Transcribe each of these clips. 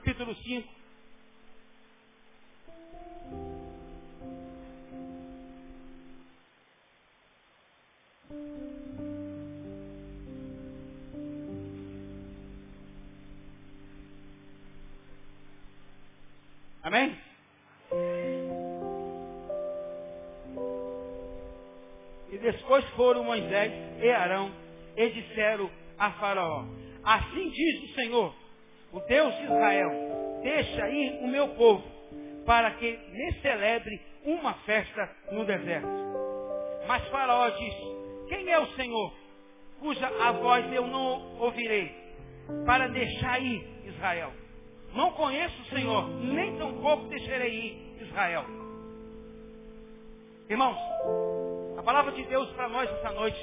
capítulo 5. Amém? E depois foram Moisés e Arão e disseram a Faraó: Assim diz o Senhor, o Deus de Israel: Deixa ir o meu povo, para que me celebre uma festa no deserto. Mas Faraó disse: Quem é o Senhor, cuja a voz eu não ouvirei, para deixar ir Israel? Não conheço o Senhor, nem tampouco deixarei ir Israel. Irmãos, a palavra de Deus para nós essa noite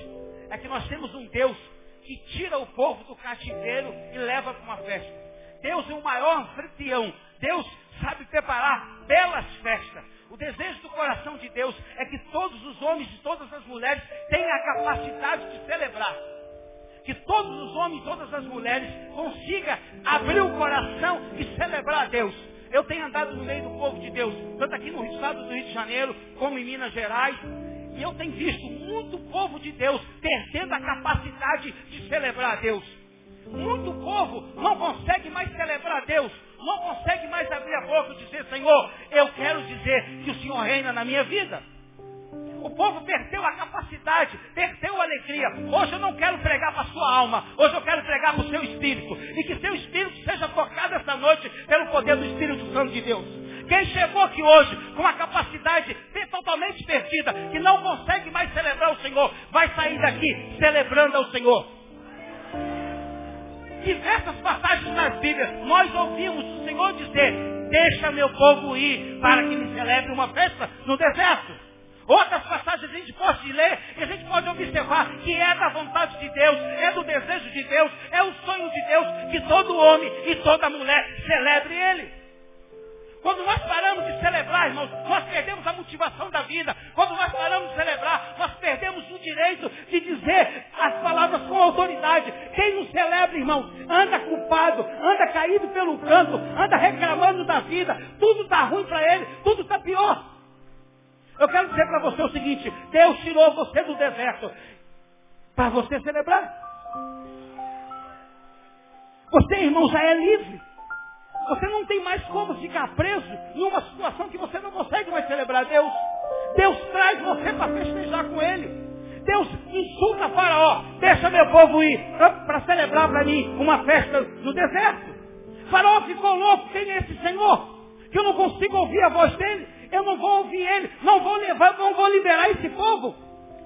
é que nós temos um Deus que tira o povo do cativeiro e leva para uma festa. Deus é o maior anfitrião. Deus sabe preparar belas festas. O desejo do coração de Deus é que todos os homens e todas as mulheres tenham a capacidade de celebrar que todos os homens e todas as mulheres consigam abrir o coração e celebrar a Deus. Eu tenho andado no meio do povo de Deus, tanto aqui no estado do Rio de Janeiro, como em Minas Gerais, e eu tenho visto muito povo de Deus perdendo a capacidade de celebrar a Deus. Muito povo não consegue mais celebrar a Deus, não consegue mais abrir a boca e dizer, Senhor, eu quero dizer que o Senhor reina na minha vida. O povo perdeu a capacidade, perdeu a alegria. Hoje eu não quero pregar para a sua alma, hoje eu quero pregar para o seu espírito. E que seu espírito seja tocado esta noite pelo poder do Espírito Santo de Deus. Quem chegou aqui hoje com uma capacidade totalmente perdida, que não consegue mais celebrar o Senhor, vai sair daqui celebrando ao Senhor. Diversas passagens nas Bíblias, nós ouvimos o Senhor dizer, deixa meu povo ir para que me celebre uma festa no deserto. Outras passagens a gente pode ler e a gente pode observar que é da vontade de Deus, é do desejo de Deus, é o sonho de Deus que todo homem e toda mulher celebre Ele. Quando nós paramos de celebrar, irmãos, nós perdemos a motivação da vida. Quando nós paramos de celebrar, nós perdemos o direito de dizer as palavras com autoridade. Quem não celebra, irmão, anda culpado, anda caído pelo canto, anda reclamando da vida. Tudo está ruim para ele, tudo está pior. Eu quero dizer para você o seguinte, Deus tirou você do deserto para você celebrar. Você, irmão, já é livre. Você não tem mais como ficar preso numa situação que você não consegue mais celebrar Deus. Deus traz você para festejar com Ele. Deus insulta Faraó, deixa meu povo ir para celebrar para mim uma festa no deserto. Faraó ficou louco, quem é esse Senhor? Que eu não consigo ouvir a voz dele. Eu não vou ouvir ele, não vou levar, não vou liberar esse povo.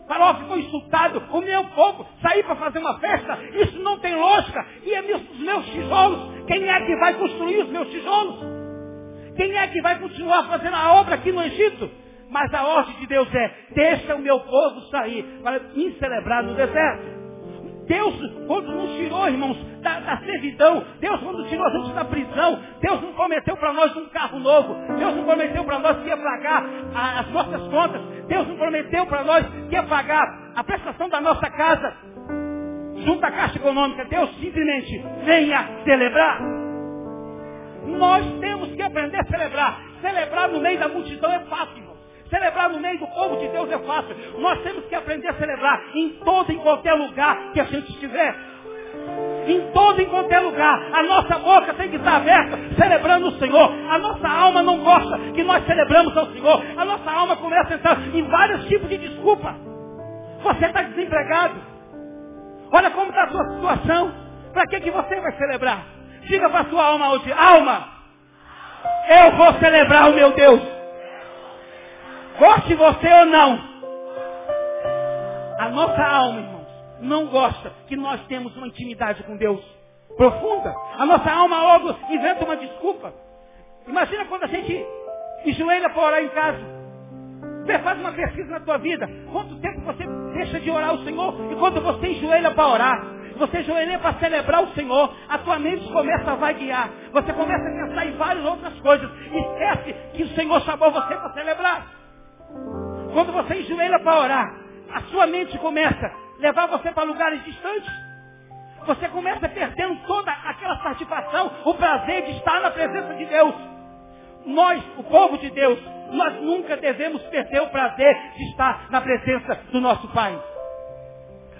Faraó ficou insultado, o meu povo sair para fazer uma festa, isso não tem lógica. E é os meus tijolos, quem é que vai construir os meus tijolos? Quem é que vai continuar fazendo a obra aqui no Egito? Mas a ordem de Deus é, deixa o meu povo sair para me celebrar no deserto. Deus, quando nos tirou, irmãos, da, da servidão, Deus, quando tirou a gente da prisão, Deus não prometeu para nós um carro novo, Deus não prometeu para nós que ia pagar as nossas contas, Deus não prometeu para nós que ia pagar a prestação da nossa casa, junto à Caixa Econômica, Deus simplesmente venha celebrar. Nós temos que aprender a celebrar. Celebrar no meio da multidão é fácil. Celebrar no meio do povo de Deus é fácil. Nós temos que aprender a celebrar em todo e qualquer lugar que a gente estiver. Em todo e qualquer lugar. A nossa boca tem que estar aberta, celebrando o Senhor. A nossa alma não gosta que nós celebramos ao Senhor. A nossa alma começa a entrar em vários tipos de desculpa. Você está desempregado. Olha como está a sua situação. Para que, que você vai celebrar? Diga para a sua alma hoje, alma, eu vou celebrar o meu Deus. Goste você ou não. A nossa alma, irmãos, não gosta que nós temos uma intimidade com Deus profunda. A nossa alma logo inventa uma desculpa. Imagina quando a gente enjoelha para orar em casa. Faz uma pesquisa na tua vida. Quanto tempo você deixa de orar ao Senhor? E quando você enjoelha para orar, você enjoelha para celebrar o Senhor, a tua mente começa a vaguear. Você começa a pensar em várias outras coisas. Esquece que o Senhor chamou você para celebrar. Quando você enjoelha para orar, a sua mente começa, levar você para lugares distantes. Você começa perdendo toda aquela satisfação, o prazer de estar na presença de Deus. Nós, o povo de Deus, nós nunca devemos perder o prazer de estar na presença do nosso Pai.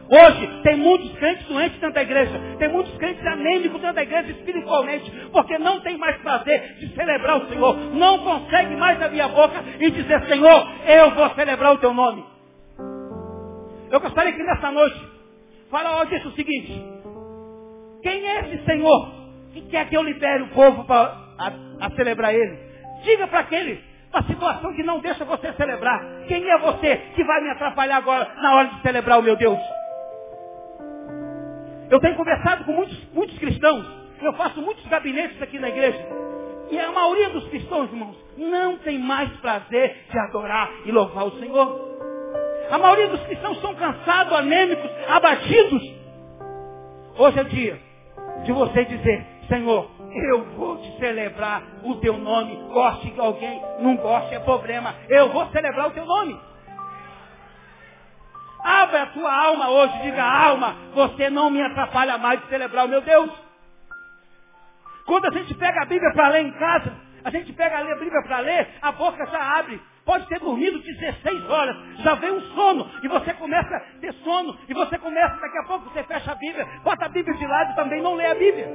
Hoje tem muitos crentes doentes dentro da igreja, tem muitos crentes anêmicos dentro da igreja espiritualmente, porque não tem mais prazer de celebrar o Senhor, não consegue mais abrir a boca e dizer, Senhor, eu vou celebrar o teu nome. Eu gostaria que nessa noite, Faraó disse o seguinte, quem é esse Senhor que quer que eu libere o povo para a, a celebrar ele? Diga para aquele a situação que não deixa você celebrar. Quem é você que vai me atrapalhar agora na hora de celebrar o meu Deus? Eu tenho conversado com muitos, muitos cristãos. Eu faço muitos gabinetes aqui na igreja. E a maioria dos cristãos, irmãos, não tem mais prazer de adorar e louvar o Senhor. A maioria dos cristãos são cansados, anêmicos, abatidos. Hoje é dia de você dizer, Senhor, eu vou te celebrar o teu nome. Goste de alguém, não goste, é problema. Eu vou celebrar o teu nome. Abra a tua alma hoje, diga, alma, você não me atrapalha mais de celebrar o meu Deus. Quando a gente pega a Bíblia para ler em casa, a gente pega a Bíblia para ler, a boca já abre. Pode ter dormido 16 horas, já vem um sono, e você começa a ter sono, e você começa, daqui a pouco você fecha a Bíblia, bota a Bíblia de lado e também não lê a Bíblia.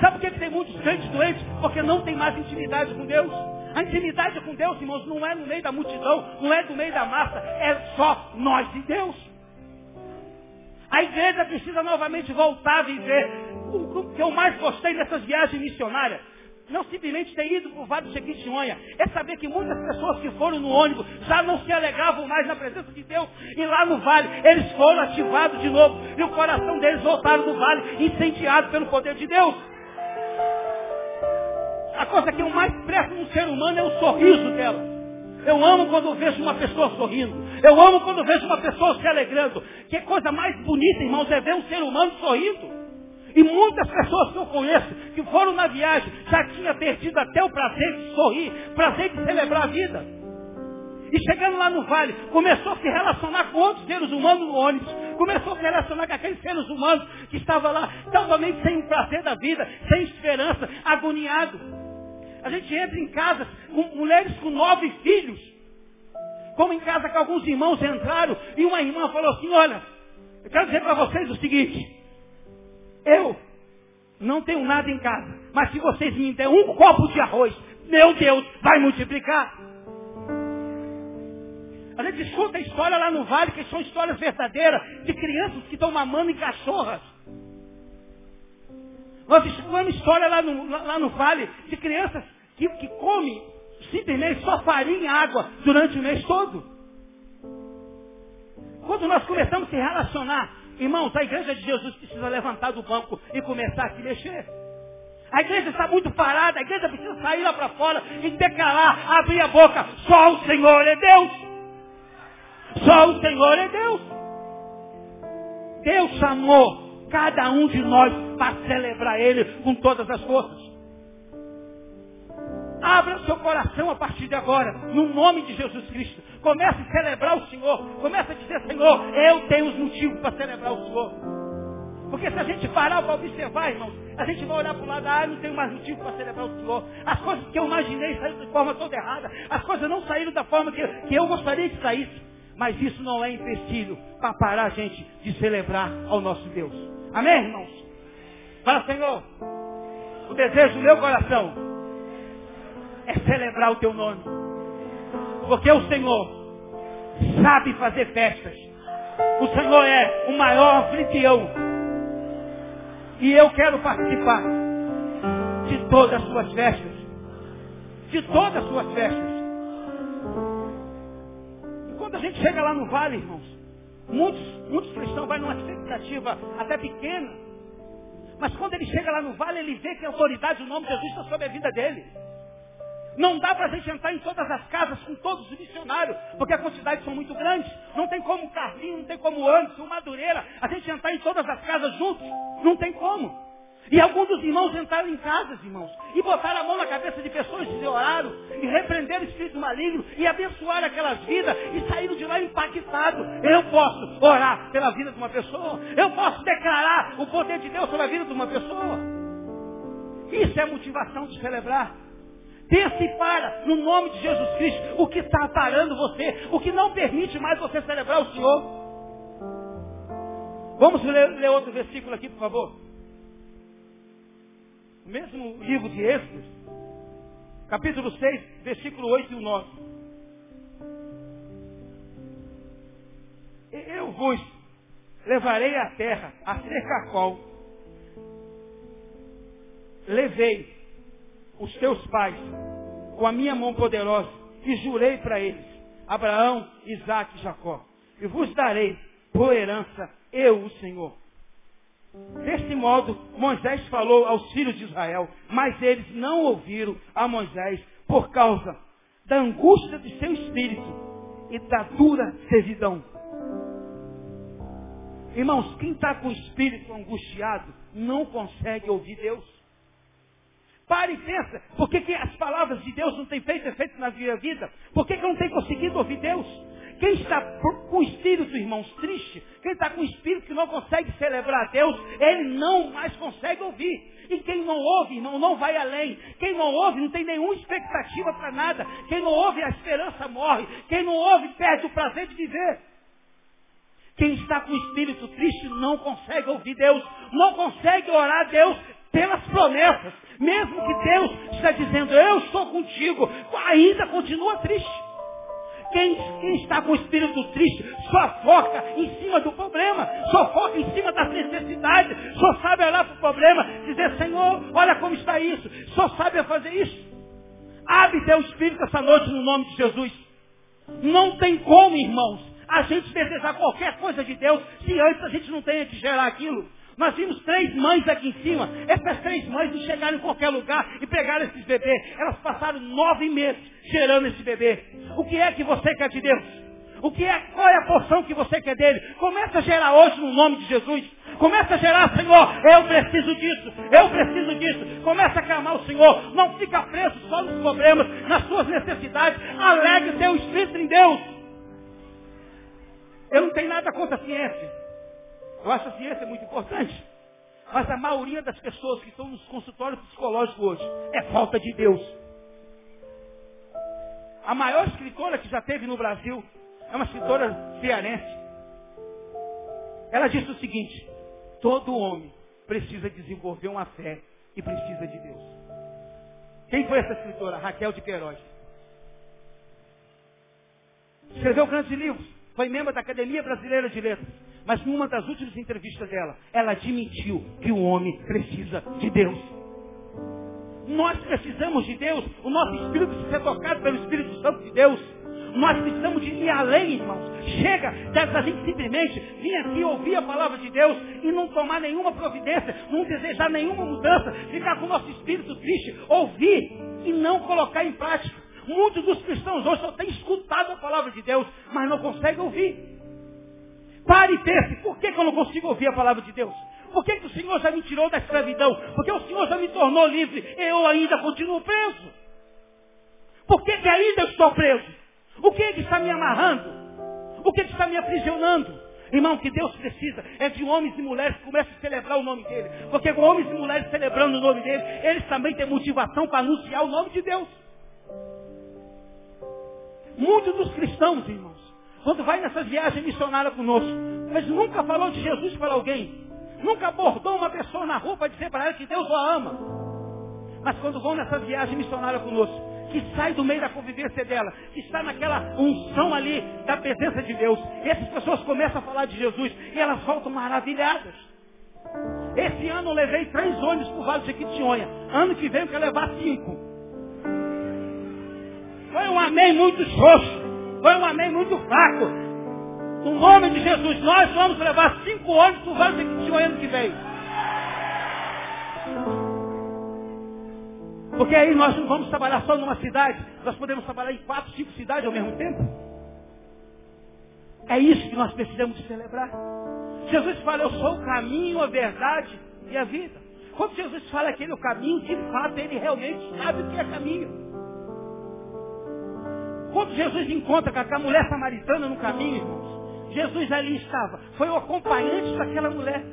Sabe por que tem muitos crentes doentes? Porque não tem mais intimidade com Deus. A intimidade com Deus, irmãos, não é no meio da multidão, não é no meio da massa, é só nós e Deus. A igreja precisa novamente voltar a viver o que eu mais gostei dessas viagens missionárias. Não simplesmente ter ido para o Vale do Jequitinhonha. É saber que muitas pessoas que foram no ônibus já não se alegavam mais na presença de Deus. E lá no vale, eles foram ativados de novo. E o coração deles voltaram do vale, incendiado pelo poder de Deus. A coisa que eu mais presto no ser humano é o sorriso dela. Eu amo quando vejo uma pessoa sorrindo. Eu amo quando vejo uma pessoa se alegrando. Que coisa mais bonita, irmãos, é ver um ser humano sorrindo. E muitas pessoas que eu conheço, que foram na viagem, já tinham perdido até o prazer de sorrir, prazer de celebrar a vida. E chegando lá no vale, começou a se relacionar com outros seres humanos no ônibus. Começou a se relacionar com aqueles seres humanos que estavam lá totalmente sem o prazer da vida, sem esperança, agoniado. A gente entra em casa com mulheres com nove filhos. Como em casa que alguns irmãos entraram e uma irmã falou assim, olha, eu quero dizer para vocês o seguinte, eu não tenho nada em casa, mas se vocês me derem um copo de arroz, meu Deus, vai multiplicar. A gente escuta a história lá no vale, que são histórias verdadeiras, de crianças que estão mamando em cachorras. Nós escutamos história lá no, lá no vale de crianças que, que come simplesmente só farinha e água durante o mês todo. Quando nós começamos a se relacionar, irmãos, a igreja de Jesus precisa levantar do banco e começar a se mexer. A igreja está muito parada, a igreja precisa sair lá para fora e declarar, abrir a boca, só o Senhor é Deus. Só o Senhor é Deus. Deus chamou cada um de nós para celebrar Ele com todas as forças. Abra o seu coração a partir de agora, no nome de Jesus Cristo. Comece a celebrar o Senhor. Comece a dizer, Senhor, eu tenho os motivos para celebrar o Senhor. Porque se a gente parar para observar, irmãos, a gente vai olhar para o lado, ah, não tenho mais motivo para celebrar o Senhor. As coisas que eu imaginei saíram de forma toda errada. As coisas não saíram da forma que, que eu gostaria que saísse. Mas isso não é empecilho para parar a gente de celebrar ao nosso Deus. Amém, irmãos? Fala, Senhor, o desejo do meu coração é celebrar o teu nome. Porque o Senhor sabe fazer festas. O Senhor é o maior anfitrião. E eu quero participar de todas as suas festas. De todas as suas festas. E quando a gente chega lá no vale, irmãos, muitos, muitos cristãos vão numa expectativa até pequena. Mas quando ele chega lá no vale, ele vê que a autoridade do nome de Jesus está sobre a vida dele. Não dá para a gente entrar em todas as casas com todos os missionários, porque a quantidade são muito grandes. Não tem como Carlinhos, não tem como Anderson, Madureira, a gente entrar em todas as casas juntos. Não tem como. E alguns dos irmãos entraram em casas, irmãos, e botaram a mão na cabeça de pessoas e oraram, e repreenderam o espírito maligno, e abençoaram aquelas vidas, e saíram de lá impactados. Eu posso orar pela vida de uma pessoa, eu posso declarar o poder de Deus sobre a vida de uma pessoa. Isso é motivação de celebrar. Pensa e para, no nome de Jesus Cristo, o que está parando você, o que não permite mais você celebrar o Senhor. Vamos ler, ler outro versículo aqui, por favor o mesmo livro de Êxodo, capítulo 6, versículo 8 e 9. Eu vos levarei à terra, a a qual levei os teus pais com a minha mão poderosa e jurei para eles, Abraão, Isaac e Jacó, e vos darei por herança eu, o Senhor. Desse modo, Moisés falou aos filhos de Israel, mas eles não ouviram a Moisés por causa da angústia de seu espírito e da dura servidão. Irmãos, quem está com o espírito angustiado não consegue ouvir Deus. Pare e pensa, por que, que as palavras de Deus não têm feito efeito na minha vida? Por que, que eu não tenho conseguido ouvir Deus? Quem está com o espírito, irmãos, triste, quem está com o espírito que não consegue celebrar a Deus, ele não mais consegue ouvir. E quem não ouve, irmão, não vai além. Quem não ouve, não tem nenhuma expectativa para nada. Quem não ouve, a esperança morre. Quem não ouve, perde o prazer de viver. Quem está com o espírito triste não consegue ouvir Deus, não consegue orar a Deus pelas promessas. Mesmo que Deus está dizendo, eu estou contigo, ainda continua triste. Quem, quem, está com o espírito triste só foca em cima do problema, só foca em cima das necessidades, só sabe olhar para o problema, dizer, Senhor, olha como está isso, só sabe fazer isso. Abre teu espírito essa noite no nome de Jesus. Não tem como, irmãos, a gente desejar qualquer coisa de Deus se antes a gente não tenha que gerar aquilo. Nós vimos três mães aqui em cima. Essas três mães não chegaram em qualquer lugar e pegaram esses bebês. Elas passaram nove meses gerando esse bebê. O que é que você quer de Deus? O que é, qual é a porção que você quer dele? Começa a gerar hoje no nome de Jesus. Começa a gerar, Senhor, eu preciso disso, eu preciso disso. Começa a clamar o Senhor. Não fica preso só nos problemas, nas suas necessidades. Alegre teu espírito em Deus. Eu não tenho nada contra a ciência. Eu acho a ciência muito importante. Mas a maioria das pessoas que estão nos consultórios psicológicos hoje é falta de Deus. A maior escritora que já teve no Brasil é uma escritora cearense. Ela disse o seguinte: todo homem precisa desenvolver uma fé e precisa de Deus. Quem foi essa escritora? Raquel de Queiroz. Escreveu grandes livros. Foi membro da Academia Brasileira de Letras. Mas numa das últimas entrevistas dela, ela admitiu que o homem precisa de Deus. Nós precisamos de Deus. O nosso espírito precisa ser tocado pelo Espírito Santo de Deus. Nós precisamos de ir além, irmãos. Chega dessa gente simplesmente vir aqui ouvir a palavra de Deus e não tomar nenhuma providência, não desejar nenhuma mudança, ficar com o nosso espírito triste, ouvir e não colocar em prática. Muitos dos cristãos hoje só têm escutado a palavra de Deus, mas não conseguem ouvir. Pare e pense, por que, que eu não consigo ouvir a palavra de Deus? Por que, que o Senhor já me tirou da escravidão? Porque o Senhor já me tornou livre. Eu ainda continuo preso. Por que, que ainda estou preso? O que, que está me amarrando? O que, que está me aprisionando? Irmão, o que Deus precisa é de homens e mulheres que comecem a celebrar o nome dEle. Porque com homens e mulheres celebrando o nome dEle, eles também têm motivação para anunciar o nome de Deus. Muitos dos cristãos, irmãos, quando vai nessa viagem missionária conosco, mas nunca falou de Jesus para alguém. Nunca abordou uma pessoa na rua para dizer para ela que Deus a ama. Mas quando vão nessa viagem missionária conosco, que sai do meio da convivência dela, que está naquela unção ali da presença de Deus, essas pessoas começam a falar de Jesus e elas voltam maravilhadas. Esse ano eu levei três ônibus para o Vale de Quitionha. Ano que vem eu quero levar cinco. Foi um amém muito xoxo. Foi um amém muito fraco. No nome de Jesus, nós vamos levar cinco ônibus para o Vale de ano que vem. Porque aí nós não vamos trabalhar só numa cidade, nós podemos trabalhar em quatro, cinco cidades ao mesmo tempo. É isso que nós precisamos celebrar. Jesus fala, eu sou o caminho, a verdade e a vida. Quando Jesus fala que ele é o caminho, de fato ele realmente sabe o que é caminho. Quando Jesus encontra com aquela mulher samaritana no caminho, irmãos, Jesus ali estava. Foi o acompanhante daquela mulher.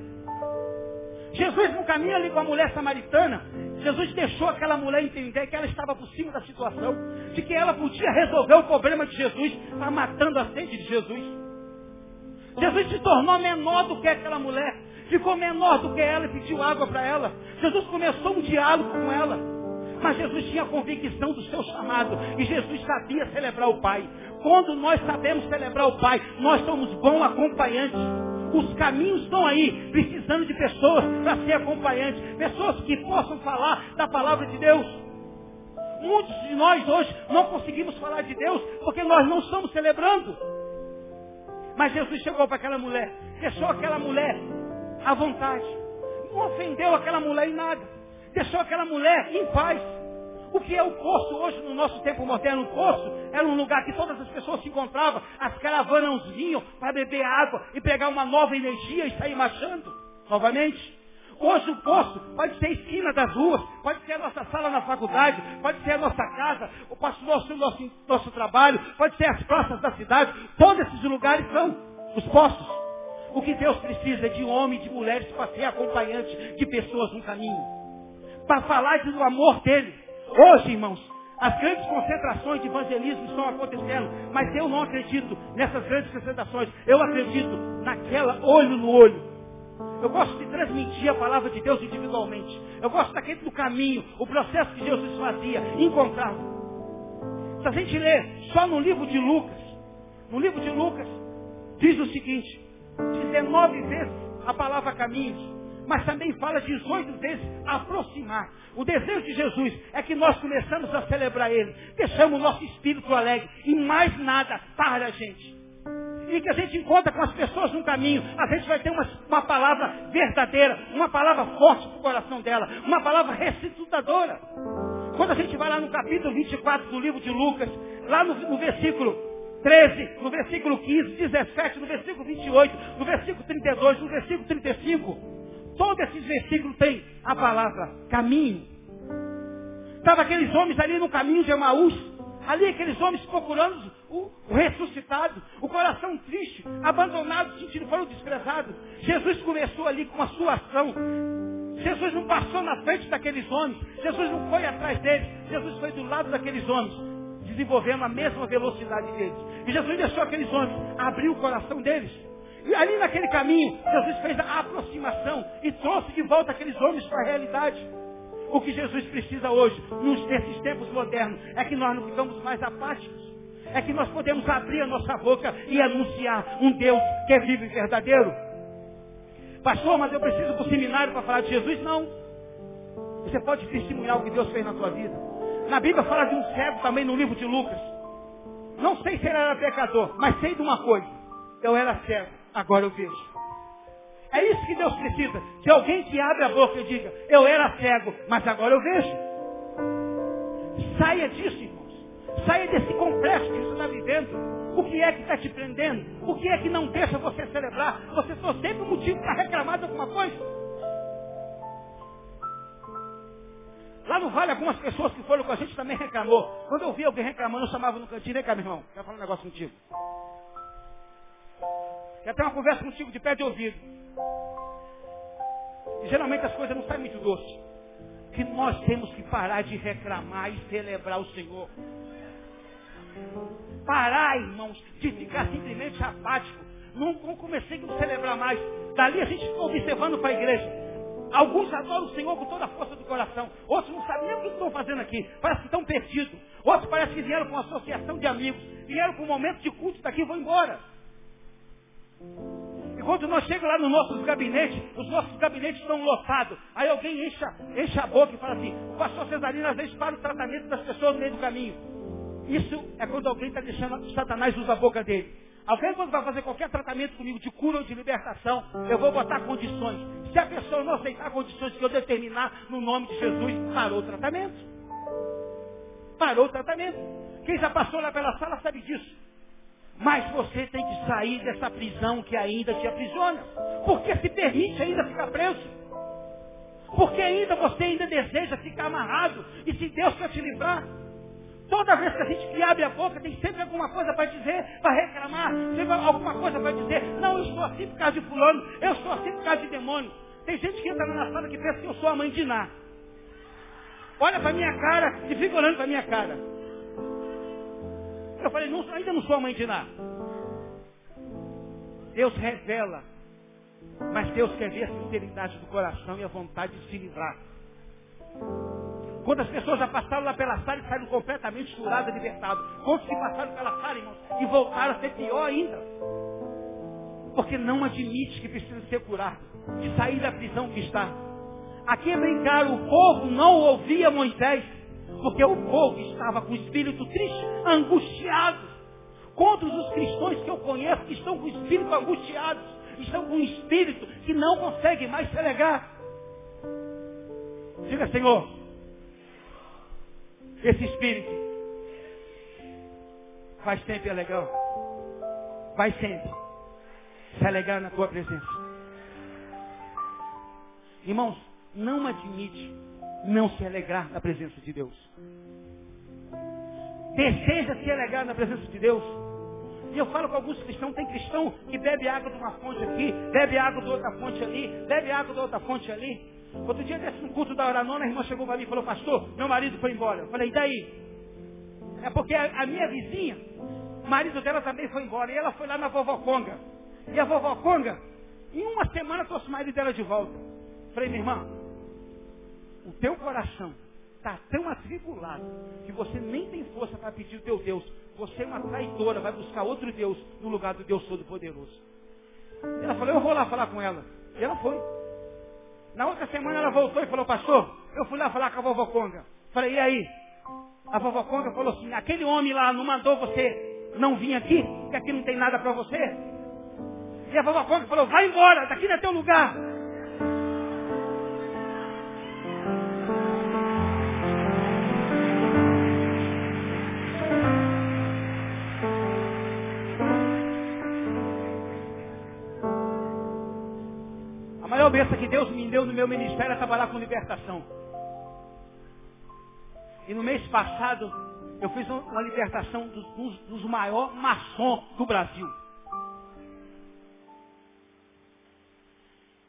Jesus no caminho ali com a mulher samaritana, Jesus deixou aquela mulher entender que ela estava por cima da situação, de que ela podia resolver o problema de Jesus, está matando a sede de Jesus. Jesus se tornou menor do que aquela mulher, ficou menor do que ela e pediu água para ela. Jesus começou um diálogo com ela. Mas Jesus tinha convicção do seu chamado. E Jesus sabia celebrar o Pai. Quando nós sabemos celebrar o Pai, nós somos bons acompanhantes. Os caminhos estão aí, precisando de pessoas para ser acompanhantes, pessoas que possam falar da palavra de Deus. Muitos de nós hoje não conseguimos falar de Deus porque nós não estamos celebrando. Mas Jesus chegou para aquela mulher, deixou aquela mulher à vontade, não ofendeu aquela mulher em nada, deixou aquela mulher em paz. O que é o poço hoje no nosso tempo moderno? O poço era um lugar que todas as pessoas se encontravam, as caravanas vinham para beber água e pegar uma nova energia e sair marchando novamente. Hoje o poço pode ser a esquina das ruas, pode ser a nossa sala na faculdade, pode ser a nossa casa, o nosso, nosso, nosso trabalho, pode ser as praças da cidade. Todos esses lugares são os poços. O que Deus precisa é de homens e de mulheres para ser acompanhante de pessoas no caminho. Para falar do amor dele. Hoje, irmãos, as grandes concentrações de evangelismo estão acontecendo, mas eu não acredito nessas grandes concentrações. Eu acredito naquela olho no olho. Eu gosto de transmitir a palavra de Deus individualmente. Eu gosto daquele do caminho, o processo que Jesus fazia, encontrava. Se a gente ler só no livro de Lucas, no livro de Lucas, diz o seguinte, 19 vezes a palavra caminhos mas também fala 18 vezes aproximar. O desejo de Jesus é que nós começamos a celebrar Ele, deixamos o nosso espírito alegre e mais nada para a gente. E que a gente encontra com as pessoas no caminho, a gente vai ter uma, uma palavra verdadeira, uma palavra forte para o coração dela, uma palavra restitutadora. Quando a gente vai lá no capítulo 24 do livro de Lucas, lá no, no versículo 13, no versículo 15, 17, no versículo 28, no versículo 32, no versículo 35, Todos esses versículos têm a palavra caminho. Estava aqueles homens ali no caminho de Emaús. Ali aqueles homens procurando o, o ressuscitado. O coração triste, abandonado, sentindo foram desprezados. Jesus começou ali com a sua ação. Jesus não passou na frente daqueles homens. Jesus não foi atrás deles. Jesus foi do lado daqueles homens, desenvolvendo a mesma velocidade deles. E Jesus deixou aqueles homens abrir o coração deles ali naquele caminho, Jesus fez a aproximação e trouxe de volta aqueles homens para a realidade. O que Jesus precisa hoje, nesses tempos modernos, é que nós não ficamos mais apáticos. É que nós podemos abrir a nossa boca e anunciar um Deus que é vivo e verdadeiro. Pastor, mas eu preciso para o seminário para falar de Jesus? Não. Você pode testemunhar o que Deus fez na sua vida. Na Bíblia fala de um cego também no livro de Lucas. Não sei se ele era pecador, mas sei de uma coisa. Eu era cego agora eu vejo. É isso que Deus precisa. De alguém que abre a boca e diga, eu era cego, mas agora eu vejo. Saia disso, irmãos. Saia desse complexo que você está vivendo. O que é que está te prendendo? O que é que não deixa você celebrar? Você só sempre um motivo para reclamar de alguma coisa. Lá no Vale, algumas pessoas que foram com a gente também reclamou. Quando eu vi alguém reclamando, eu chamava no cantinho, vem cá, meu irmão, quero falar um negócio contigo. Quer ter uma conversa contigo de pé de ouvido. E geralmente as coisas não saem muito doces. Que nós temos que parar de reclamar e celebrar o Senhor. Parar, irmãos, de ficar simplesmente apático. Não, não comecei a celebrar mais. Dali a gente ficou observando para a igreja. Alguns adoram o Senhor com toda a força do coração. Outros não sabem nem o que estão fazendo aqui. Parece que estão perdidos. Outros parece que vieram com uma associação de amigos. Vieram com um momento de culto daqui e vão embora. E quando nós chegamos lá nos nossos gabinetes, os nossos gabinetes estão lotados. Aí alguém enche, enche a boca e fala assim, o pastor Cesarino às vezes para o tratamento das pessoas no meio do caminho. Isso é quando alguém está deixando Satanás usar a boca dele. Alguém quando vai fazer qualquer tratamento comigo de cura ou de libertação, eu vou botar condições. Se a pessoa não aceitar condições que eu determinar no nome de Jesus, parou o tratamento. Parou o tratamento. Quem já passou lá pela sala sabe disso. Mas você tem que sair dessa prisão que ainda te aprisiona. Porque se permite ainda ficar preso. Porque ainda você ainda deseja ficar amarrado. E se Deus quer te livrar, toda vez que a gente abre a boca, tem sempre alguma coisa para dizer, para reclamar, sempre alguma coisa para dizer, não, eu estou assim por causa de fulano, eu estou assim por causa de demônio. Tem gente que entra na sala que pensa que eu sou a mãe de Ná. Olha para minha cara e fica olhando para minha cara. Eu falei, não, ainda não sou a mãe de Ná. Deus revela. Mas Deus quer ver a sinceridade do coração e a vontade de se livrar. Quantas pessoas já passaram lá pela sala e saíram completamente curadas, libertados. Quantos que passaram pela sala, irmãos, e voltaram a ser pior ainda. Porque não admite que precisa ser curado. De sair da prisão que está. Aqui brincaram, o povo não ouvia Moisés. Porque o povo estava com o espírito triste, angustiado. Quantos os cristãos que eu conheço que estão com o espírito angustiados, estão com um espírito que não consegue mais se alegrar. Diga, Senhor, esse espírito vai sempre alegrar. Vai sempre se alegrar na tua presença. Irmãos, não admite não se alegrar na presença de Deus. Deseja se alegrar na presença de Deus. E eu falo com alguns cristãos, tem cristão que bebe água de uma fonte aqui, bebe água de outra fonte ali, bebe água de outra fonte ali. Outro dia, desse um culto da hora nona, a irmã chegou para mim e falou, pastor, meu marido foi embora. Eu falei, e daí? É porque a, minha vizinha, o marido dela também foi embora. E ela foi lá na vovó Conga. E a vovó Conga, em uma semana, trouxe o marido dela de volta. Eu falei, minha irmã, o teu coração está tão atribulado que você nem tem força para pedir o teu Deus. Você é uma traidora, vai buscar outro Deus no lugar do Deus Todo-Poderoso. Ela falou, eu vou lá falar com ela. E ela foi. Na outra semana ela voltou e falou, pastor, eu fui lá falar com a vovó Conga. Falei, e aí? A vovó Conga falou assim, aquele homem lá não mandou você não vir aqui, que aqui não tem nada para você? E a vovó Conga falou, vai embora, daqui não é teu lugar. Benção que Deus me deu no meu ministério é trabalhar com libertação. E no mês passado, eu fiz uma libertação dos, dos, dos maiores maçons do Brasil.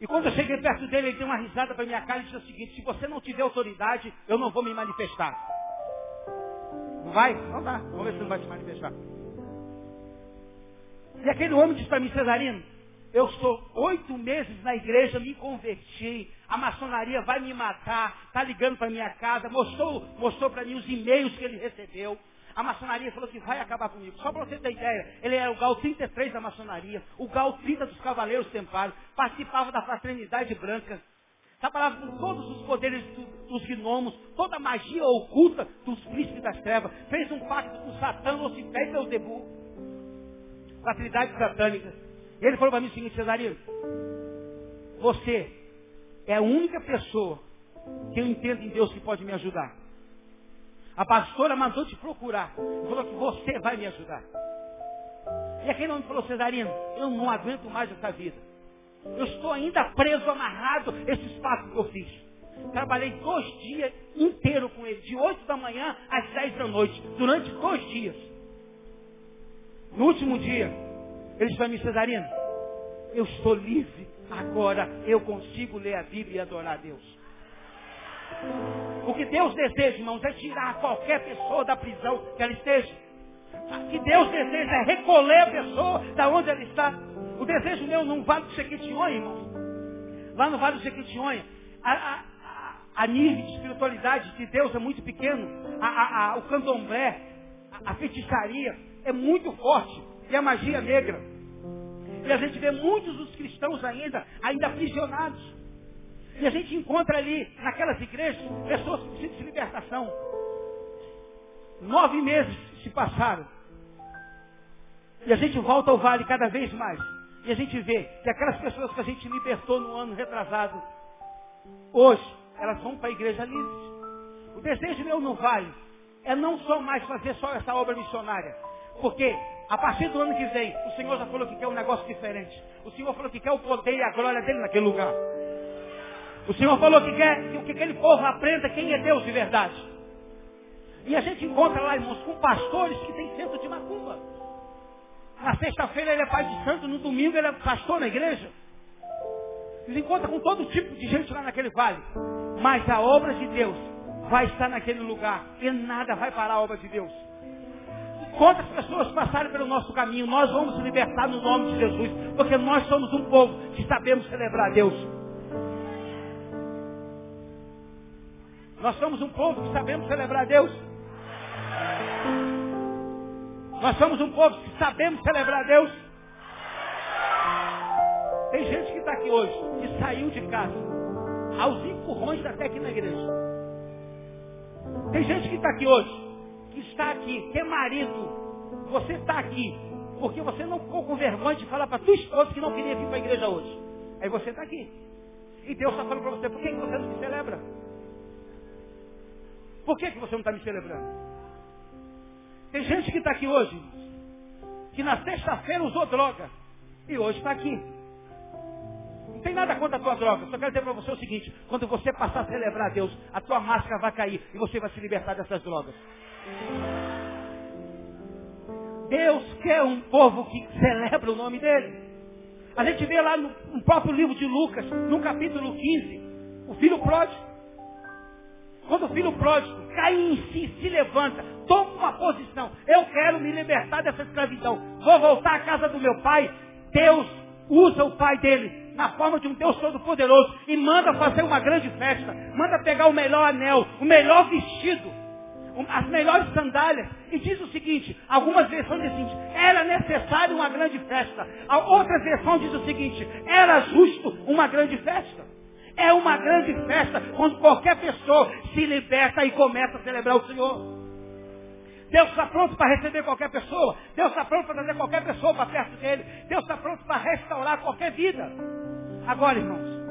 E quando eu cheguei perto dele, ele deu uma risada para minha cara e disse o seguinte, se você não tiver autoridade, eu não vou me manifestar. Não vai? Não dá. Vamos ver se não vai se manifestar. E aquele homem disse para mim, Cesarino, eu estou oito meses na igreja, me converti. A maçonaria vai me matar. Está ligando para minha casa. Mostrou, mostrou para mim os e-mails que ele recebeu. A maçonaria falou que vai acabar comigo. Só para você ter ideia, ele era o GAL 33 da maçonaria, o GAL 30 dos Cavaleiros Templários, participava da Fraternidade Branca, trabalhava com todos os poderes do, dos gnomos, toda a magia oculta dos príncipes das trevas, fez um pacto com Satã, Lucifer e Beuzebu. Fraternidade satânica. E ele falou para mim o seguinte, Cesarino, você é a única pessoa que eu entendo em Deus que pode me ajudar. A pastora mandou te procurar. Falou que você vai me ajudar. E aquele homem falou, Cesarino, eu não aguento mais essa vida. Eu estou ainda preso, amarrado, esse espaço que eu fiz. Trabalhei dois dias inteiros com ele, de 8 da manhã às 10 da noite, durante dois dias. No último dia, ele disse para mim, Cesarino, eu estou livre. Agora eu consigo ler a Bíblia e adorar a Deus. O que Deus deseja, irmãos, é tirar qualquer pessoa da prisão que ela esteja. O que Deus deseja é recolher a pessoa da onde ela está. O desejo meu não vale do Jequitinhonha, irmãos. Lá no Vale do Jequitinhonha, a, a, a, nível de espiritualidade de Deus é muito pequeno. A, a, o candomblé, a, a feitiçaria é muito forte. E a magia negra. E a gente vê muitos dos cristãos ainda, ainda aprisionados. E a gente encontra ali, naquelas igrejas, pessoas que precisam de libertação. Nove meses se passaram. E a gente volta ao vale cada vez mais. E a gente vê que aquelas pessoas que a gente libertou no ano retrasado, hoje, elas vão para a igreja livre. O desejo meu no vale é não só mais fazer só essa obra missionária. Porque a partir do ano que vem, o Senhor já falou que quer um negócio diferente. O Senhor falou que quer o poder e a glória dele naquele lugar. O Senhor falou que quer que aquele povo aprenda quem é Deus de verdade. E a gente encontra lá, irmãos, com pastores que têm centro de macumba. Na sexta-feira ele é pai de santo, no domingo ele é pastor na igreja. Ele encontra com todo tipo de gente lá naquele vale. Mas a obra de Deus vai estar naquele lugar. E nada vai parar a obra de Deus. Quantas pessoas passaram pelo nosso caminho, nós vamos libertar no nome de Jesus. Porque nós somos um povo que sabemos celebrar Deus. Nós somos um povo que sabemos celebrar Deus. Nós somos um povo que sabemos celebrar Deus. Tem gente que está aqui hoje, que saiu de casa, aos empurrões até aqui na igreja. Tem gente que está aqui hoje, que está aqui, que é marido. Você está aqui, porque você não ficou com vergonha de falar para tua esposa que não queria vir para a igreja hoje. Aí você está aqui. E Deus está falando para você, por que você não me celebra? Por que, que você não está me celebrando? Tem gente que está aqui hoje, que na sexta-feira usou droga e hoje está aqui. Não tem nada contra a tua droga. Só quero dizer para você o seguinte: quando você passar a celebrar a Deus, a tua máscara vai cair e você vai se libertar dessas drogas. Deus quer um povo que celebra o nome dele. A gente vê lá no, próprio livro de Lucas, no capítulo 15, o filho pródigo. Quando o filho pródigo cai em si, se levanta, toma uma posição. Eu quero me libertar dessa escravidão. Vou voltar à casa do meu pai. Deus usa o pai dele na forma de um Deus todo-poderoso e manda fazer uma grande festa. Manda pegar o melhor anel, o melhor vestido, as melhores sandálias. E diz o seguinte, algumas versões dizem seguinte, era necessário uma grande festa. A outra versão diz o seguinte, era justo uma grande festa. É uma grande festa quando qualquer pessoa se liberta e começa a celebrar o Senhor. Deus está pronto para receber qualquer pessoa. Deus está pronto para trazer qualquer pessoa para perto dele. Deus está pronto para restaurar qualquer vida. Agora, irmãos,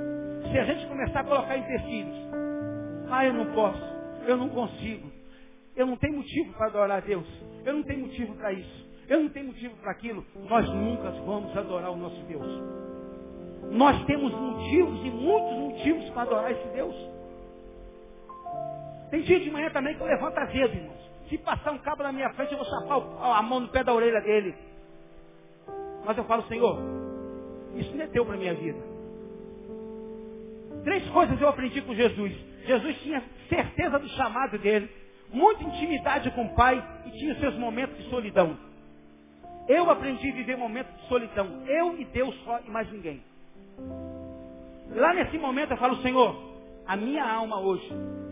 se a gente começar a colocar empecilhos, ah, eu não posso, eu não consigo, eu não tenho motivo para adorar a Deus, eu não tenho motivo para isso, eu não tenho motivo para aquilo, nós nunca vamos adorar o nosso Deus. Nós temos motivos e muitos motivos para adorar esse Deus. Tem dia de manhã também que eu levanto azedo, irmãos. Se passar um cabo na minha frente, eu vou chapar a mão no pé da orelha dele. Mas eu falo, Senhor, isso não é teu para minha vida. Três coisas eu aprendi com Jesus. Jesus tinha certeza do chamado dele, muita intimidade com o Pai e tinha seus momentos de solidão. Eu aprendi a viver momentos de solidão. Eu e Deus só e mais ninguém. Lá nesse momento eu falo, Senhor, a minha alma hoje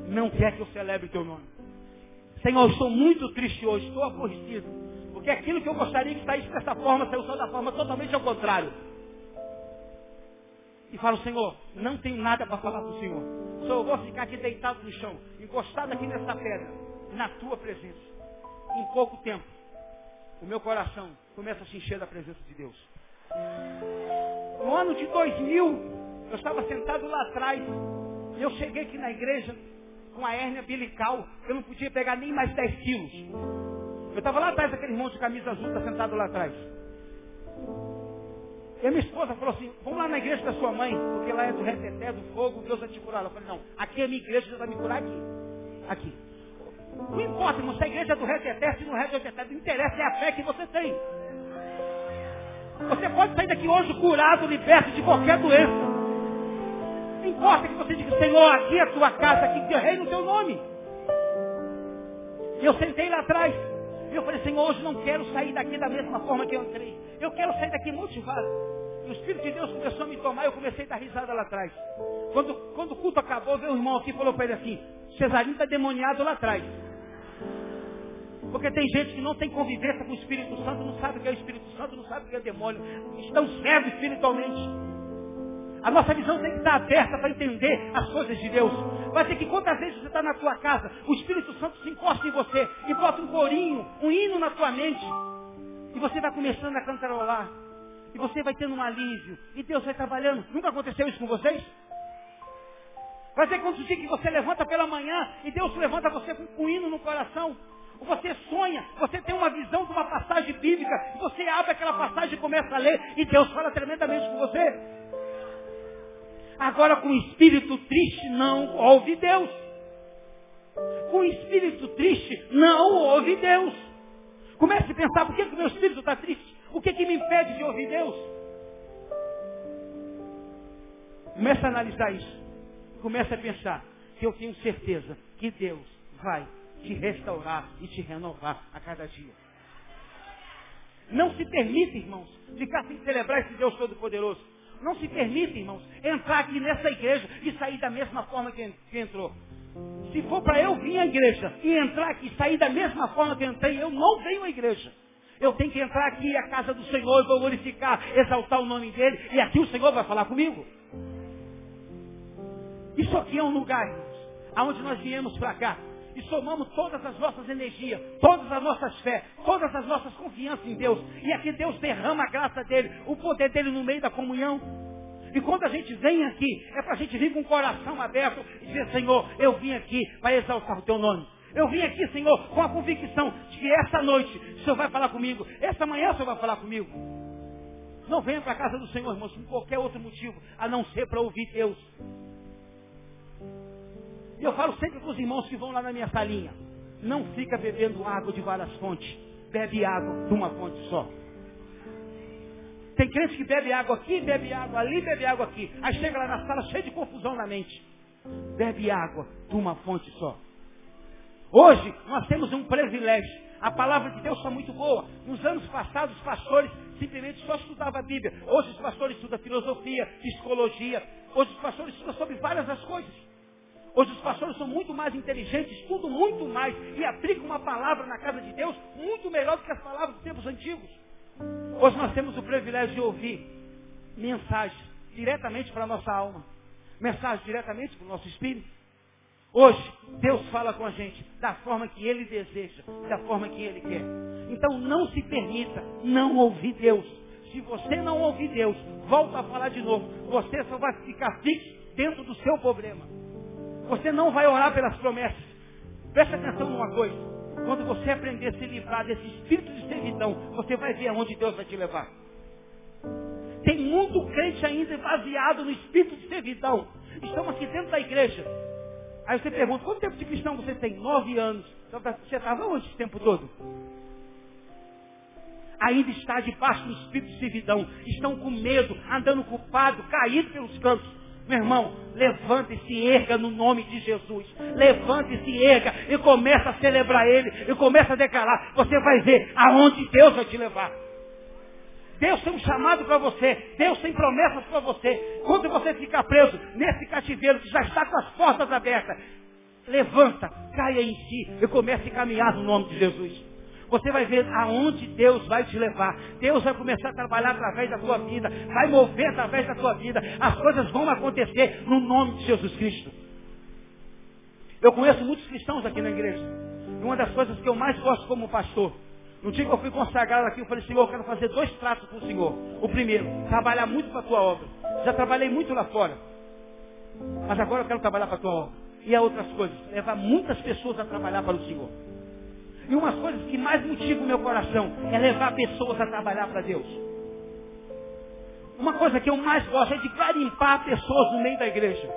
não quer que eu celebre o teu nome. Senhor, eu estou muito triste hoje, estou aborrecido. Porque aquilo que eu gostaria que saísse dessa forma, saiu só da forma totalmente ao contrário. E falo, Senhor, não tenho nada para falar para o Senhor. Só eu vou ficar aqui deitado no chão, encostado aqui nessa pedra, na tua presença. Em pouco tempo, o meu coração começa a se encher da presença de Deus. No ano de 2000, eu estava sentado lá atrás. E eu cheguei aqui na igreja com a hérnia bilical. Eu não podia pegar nem mais 10 quilos. Eu estava lá atrás daquele irmão de camisa azul, está sentado lá atrás. E a minha esposa falou assim, vamos lá na igreja da sua mãe, porque lá é do reteté, do fogo, Deus vai te curar. Eu falei, não, aqui é a minha igreja, Deus vai me curar aqui. Aqui. Não importa, irmão, se a igreja é do reteté, se não é do reteté, não interessa, é a fé que você tem. Você pode sair daqui hoje curado, liberto de qualquer doença. Não importa que você diga, Senhor, aqui é a tua casa, aqui que eu rei no teu nome. Eu sentei lá atrás. E eu falei, Senhor, hoje não quero sair daqui da mesma forma que eu entrei. Eu quero sair daqui motivado. E o Espírito de Deus começou a me tomar, eu comecei a dar risada lá atrás. Quando, quando o culto acabou, veio um irmão aqui e falou para ele assim, Cesarinho está demoniado lá atrás. Porque tem gente que não tem convivência com o Espírito Santo, não sabe o que é o Espírito Santo, não sabe o que é demônio. Estão cegos espiritualmente. A nossa visão tem que estar aberta para entender as coisas de Deus. Vai ser que quantas vezes você está na tua casa, o Espírito Santo se encosta em você e bota um corinho, um hino na tua mente. E você vai começando a cantarolar. E você vai tendo um alívio. E Deus vai trabalhando. Nunca aconteceu isso com vocês? Vai ser quando dia que você levanta pela manhã e Deus levanta você com um hino no coração. Você sonha, você tem uma visão de uma passagem bíblica, você abre aquela passagem e começa a ler, e Deus fala tremendamente com você. Agora, com espírito triste, não ouve Deus. Com espírito triste, não ouve Deus. Comece a pensar, por que o meu espírito está triste? O que, que me impede de ouvir Deus? Comece a analisar isso. Comece a pensar que eu tenho certeza que Deus vai te restaurar e te renovar a cada dia. Não se permita, irmãos, ficar sem celebrar esse Deus Todo-Poderoso. Não se permita, irmãos, entrar aqui nessa igreja e sair da mesma forma que entrou. Se for para eu vir à igreja e entrar aqui e sair da mesma forma que entrei, eu não venho à igreja. Eu tenho que entrar aqui à casa do Senhor vou glorificar, exaltar o nome dele, e aqui o Senhor vai falar comigo. Isso aqui é um lugar, irmãos, aonde nós viemos para cá e somamos todas as nossas energias, todas as nossas fé, todas as nossas confianças em Deus. E aqui Deus derrama a graça dele, o poder dele no meio da comunhão. E quando a gente vem aqui, é para a gente vir com o coração aberto e dizer, Senhor, eu vim aqui para exaltar o teu nome. Eu vim aqui, Senhor, com a convicção de que essa noite o Senhor vai falar comigo. Essa manhã o Senhor vai falar comigo. Não venha para a casa do Senhor, irmãos, por qualquer outro motivo, a não ser para ouvir Deus. E eu falo sempre para os irmãos que vão lá na minha salinha. Não fica bebendo água de várias fontes. Bebe água de uma fonte só. Tem crente que bebe água aqui, bebe água ali, bebe água aqui. Aí chega lá na sala cheio de confusão na mente. Bebe água de uma fonte só. Hoje nós temos um privilégio. A palavra de Deus está muito boa. Nos anos passados, os pastores simplesmente só estudavam a Bíblia. Hoje os pastores estudam filosofia, psicologia. Hoje os pastores estudam sobre várias das coisas. Hoje os pastores são muito mais inteligentes, estudam muito mais e aplicam uma palavra na casa de Deus muito melhor do que as palavras dos tempos antigos. Hoje nós temos o privilégio de ouvir mensagens diretamente para a nossa alma, mensagens diretamente para o nosso espírito. Hoje, Deus fala com a gente da forma que Ele deseja, da forma que Ele quer. Então não se permita não ouvir Deus. Se você não ouvir Deus, volta a falar de novo. Você só vai ficar fixo dentro do seu problema. Você não vai orar pelas promessas. Preste atenção numa coisa. Quando você aprender a se livrar desse espírito de servidão, você vai ver aonde Deus vai te levar. Tem muito crente ainda baseado no espírito de servidão. Estamos aqui dentro da igreja. Aí você pergunta, quanto tempo de cristão você tem? Nove anos. Então, tá, você estava onde esse tempo todo? Ainda está debaixo do espírito de servidão. Estão com medo, andando culpado, caído pelos cantos. Meu irmão, levante e se erga no nome de Jesus. Levante e se erga e começa a celebrar Ele. E começa a declarar. Você vai ver aonde Deus vai te levar. Deus tem um chamado para você. Deus tem promessas para você. Quando você ficar preso nesse cativeiro que já está com as portas abertas, levanta, caia em si e comece a caminhar no nome de Jesus. Você vai ver aonde Deus vai te levar. Deus vai começar a trabalhar através da tua vida. Vai mover através da tua vida. As coisas vão acontecer no nome de Jesus Cristo. Eu conheço muitos cristãos aqui na igreja. E uma das coisas que eu mais gosto como pastor. No dia que eu fui consagrado aqui, eu falei, Senhor, eu quero fazer dois tratos com o Senhor. O primeiro, trabalhar muito para a tua obra. Já trabalhei muito lá fora. Mas agora eu quero trabalhar para a tua obra. E há outras coisas, levar muitas pessoas a trabalhar para o Senhor. E umas coisas que mais motivam o meu coração é levar pessoas a trabalhar para Deus. Uma coisa que eu mais gosto é de garimpar pessoas no meio da igreja.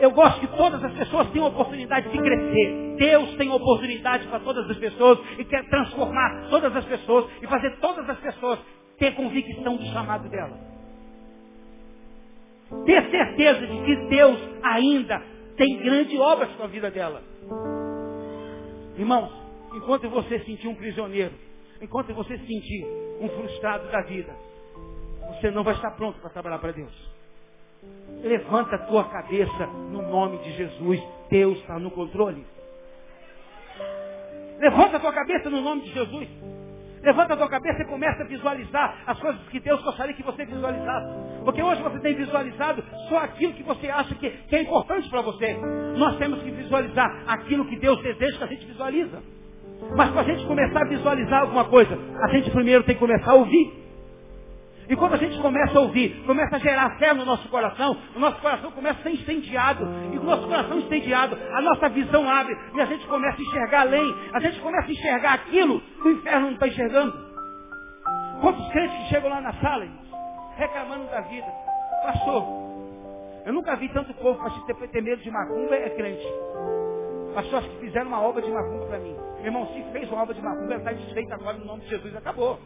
Eu gosto que todas as pessoas tenham oportunidade de crescer. Deus tem oportunidade para todas as pessoas e quer transformar todas as pessoas e fazer todas as pessoas ter convicção do chamado dela. Ter certeza de que Deus ainda tem grandes obras para a vida dela. Irmãos, enquanto você sentir um prisioneiro, enquanto você sentir um frustrado da vida, você não vai estar pronto para trabalhar para Deus. Levanta a tua cabeça no nome de Jesus. Deus está no controle. Levanta a tua cabeça no nome de Jesus. Levanta a tua cabeça e começa a visualizar as coisas que Deus gostaria que você visualizasse. Porque hoje você tem visualizado só aquilo que você acha que, que é importante para você. Nós temos que visualizar aquilo que Deus deseja que a gente visualiza. Mas para a gente começar a visualizar alguma coisa, a gente primeiro tem que começar a ouvir. E quando a gente começa a ouvir, começa a gerar fé no nosso coração, o nosso coração começa a ser incendiado. E o nosso coração incendiado, a nossa visão abre e a gente começa a enxergar além. A gente começa a enxergar aquilo que o inferno não está enxergando. Quantos crentes que chegam lá na sala, irmãos, reclamando da vida. Pastor, eu nunca vi tanto povo para ter medo de macumba, é crente. Pastor, acho que fizeram uma obra de macumba para mim. Meu irmão, se fez uma obra de macumba, ela está desfeita agora no nome de Jesus, acabou.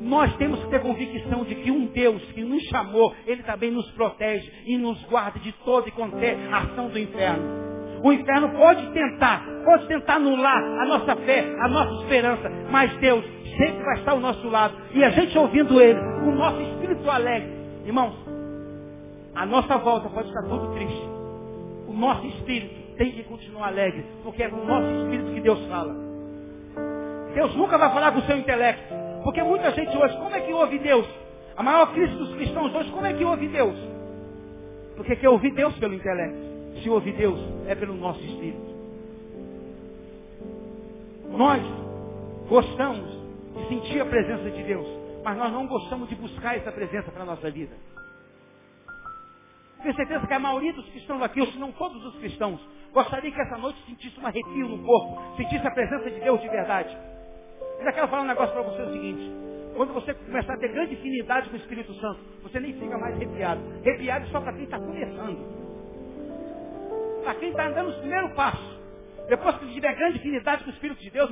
Nós temos que ter convicção de que um Deus que nos chamou, Ele também nos protege e nos guarda de toda e qualquer ação do inferno. O inferno pode tentar, pode tentar anular a nossa fé, a nossa esperança, mas Deus sempre vai estar ao nosso lado. E a gente ouvindo Ele, o nosso espírito alegre. Irmãos, a nossa volta pode estar tudo triste. O nosso espírito tem que continuar alegre, porque é com o nosso espírito que Deus fala. Deus nunca vai falar com o seu intelecto. Porque muita gente hoje, como é que ouve Deus? A maior crise dos cristãos hoje, como é que ouve Deus? Porque quer ouvir Deus pelo intelecto. Se ouvir Deus, é pelo nosso espírito. Nós gostamos de sentir a presença de Deus, mas nós não gostamos de buscar essa presença para a nossa vida. Tenho certeza que a maioria dos cristãos aqui, ou se não todos os cristãos, gostaria que essa noite sentisse um arrepio no corpo, sentisse a presença de Deus de verdade. Eu quero falar um negócio para você é o seguinte. Quando você começar a ter grande afinidade com o Espírito Santo, você nem fica mais arrepiado. Arrepiado só para quem está começando. Para quem está andando os primeiros passos. Depois que tiver grande afinidade com o Espírito de Deus,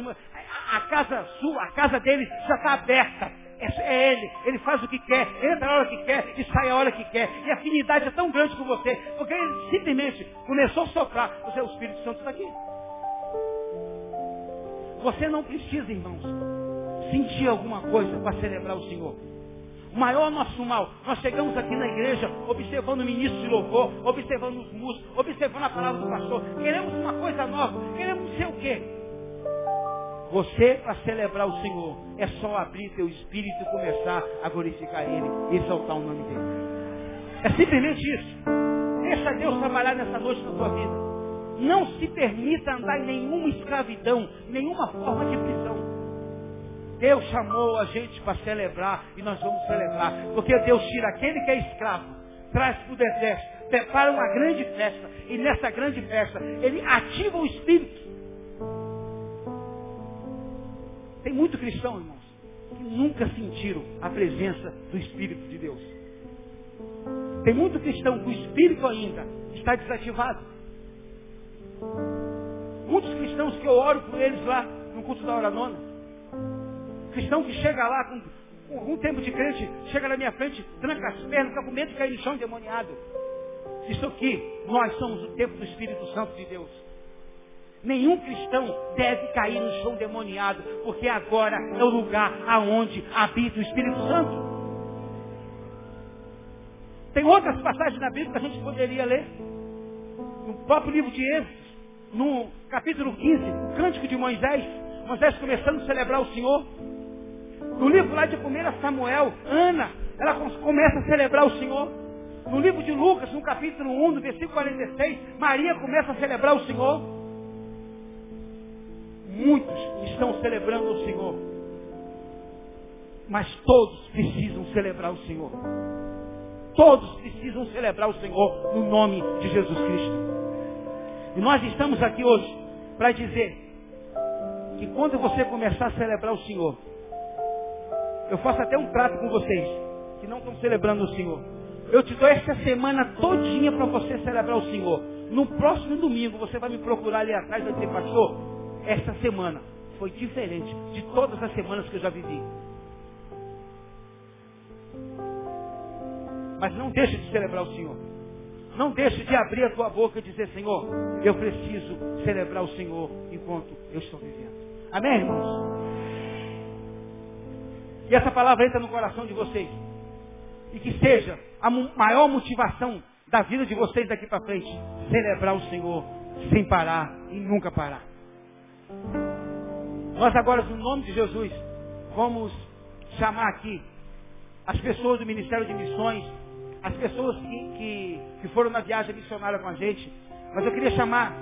a casa sua, a casa dele já está aberta. É, é ele, ele faz o que quer, entra a hora que quer e sai a hora que quer. E a afinidade é tão grande com você, porque ele simplesmente começou a soprar. Você, o Espírito Santo está aqui. Você não precisa, irmãos, sentir alguma coisa para celebrar o Senhor. O maior nosso mal, nós chegamos aqui na igreja, observando o ministro de louvor, observando os músicos, observando a palavra do pastor. Queremos uma coisa nova, queremos ser o quê? Você, para celebrar o Senhor, é só abrir teu espírito e começar a glorificar Ele e exaltar o nome dEle. É simplesmente isso. Deixa Deus trabalhar nessa noite na tua vida. Não se permita andar em nenhuma escravidão, nenhuma forma de prisão. Deus chamou a gente para celebrar e nós vamos celebrar. Porque Deus tira aquele que é escravo, traz para o deserto, prepara uma grande festa. E nessa grande festa, ele ativa o Espírito. Tem muito cristão, irmãos, que nunca sentiram a presença do Espírito de Deus. Tem muito cristão que o Espírito ainda está desativado. Muitos cristãos que eu oro por eles lá no culto da hora nona. Cristão que chega lá com, algum tempo de crente, chega na minha frente, tranca as pernas, fica com medo de cair no chão endemoniado. Isso aqui, nós somos o tempo do Espírito Santo de Deus. Nenhum cristão deve cair no chão demoniado, porque agora é o lugar aonde habita o Espírito Santo. Tem outras passagens na Bíblia que a gente poderia ler. No próprio livro de Êxodo, no capítulo 15, o cântico de Moisés, Moisés começando a celebrar o Senhor. No livro lá de 1 Samuel, Ana, ela começa a celebrar o Senhor. No livro de Lucas, no capítulo 1, no versículo 46, Maria começa a celebrar o Senhor. Muitos estão celebrando o Senhor. Mas todos precisam celebrar o Senhor. Todos precisam celebrar o Senhor no nome de Jesus Cristo. E nós estamos aqui hoje para dizer que quando você começar a celebrar o Senhor, eu faço até um trato com vocês que não estão celebrando o Senhor. Eu te dou esta semana todinha para você celebrar o Senhor. No próximo domingo você vai me procurar ali atrás e vai dizer, pastor, esta semana foi diferente de todas as semanas que eu já vivi. Mas não deixe de celebrar o Senhor. Não deixe de abrir a tua boca e dizer, Senhor, eu preciso celebrar o Senhor enquanto eu estou vivendo. Amém, irmãos? E essa palavra entra no coração de vocês. E que seja a maior motivação da vida de vocês daqui para frente. Celebrar o Senhor sem parar e nunca parar. Nós agora, no nome de Jesus, vamos chamar aqui as pessoas do Ministério de Missões as pessoas que, que, que foram na viagem missionária com a gente. Mas eu queria chamar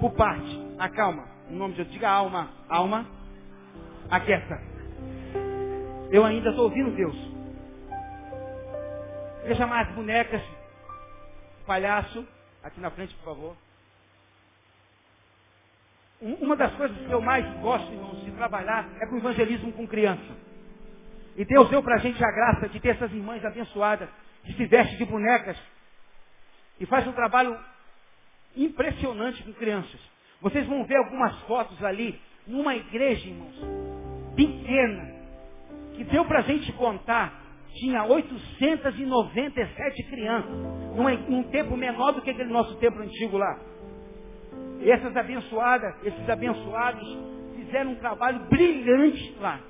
por parte, a calma, em nome de Deus, diga alma, alma, aquieta. Eu ainda estou ouvindo Deus. Eu queria chamar as bonecas, palhaço, aqui na frente, por favor. Uma das coisas que eu mais gosto, irmãos, de trabalhar é com evangelismo com criança. E Deus deu para a gente a graça de ter essas irmãs abençoadas, que se vestem de bonecas e faz um trabalho impressionante com crianças. Vocês vão ver algumas fotos ali, numa igreja, irmãos, pequena, que deu para a gente contar, tinha 897 crianças, num, num tempo menor do que aquele nosso tempo antigo lá. E essas abençoadas, esses abençoados, fizeram um trabalho brilhante lá.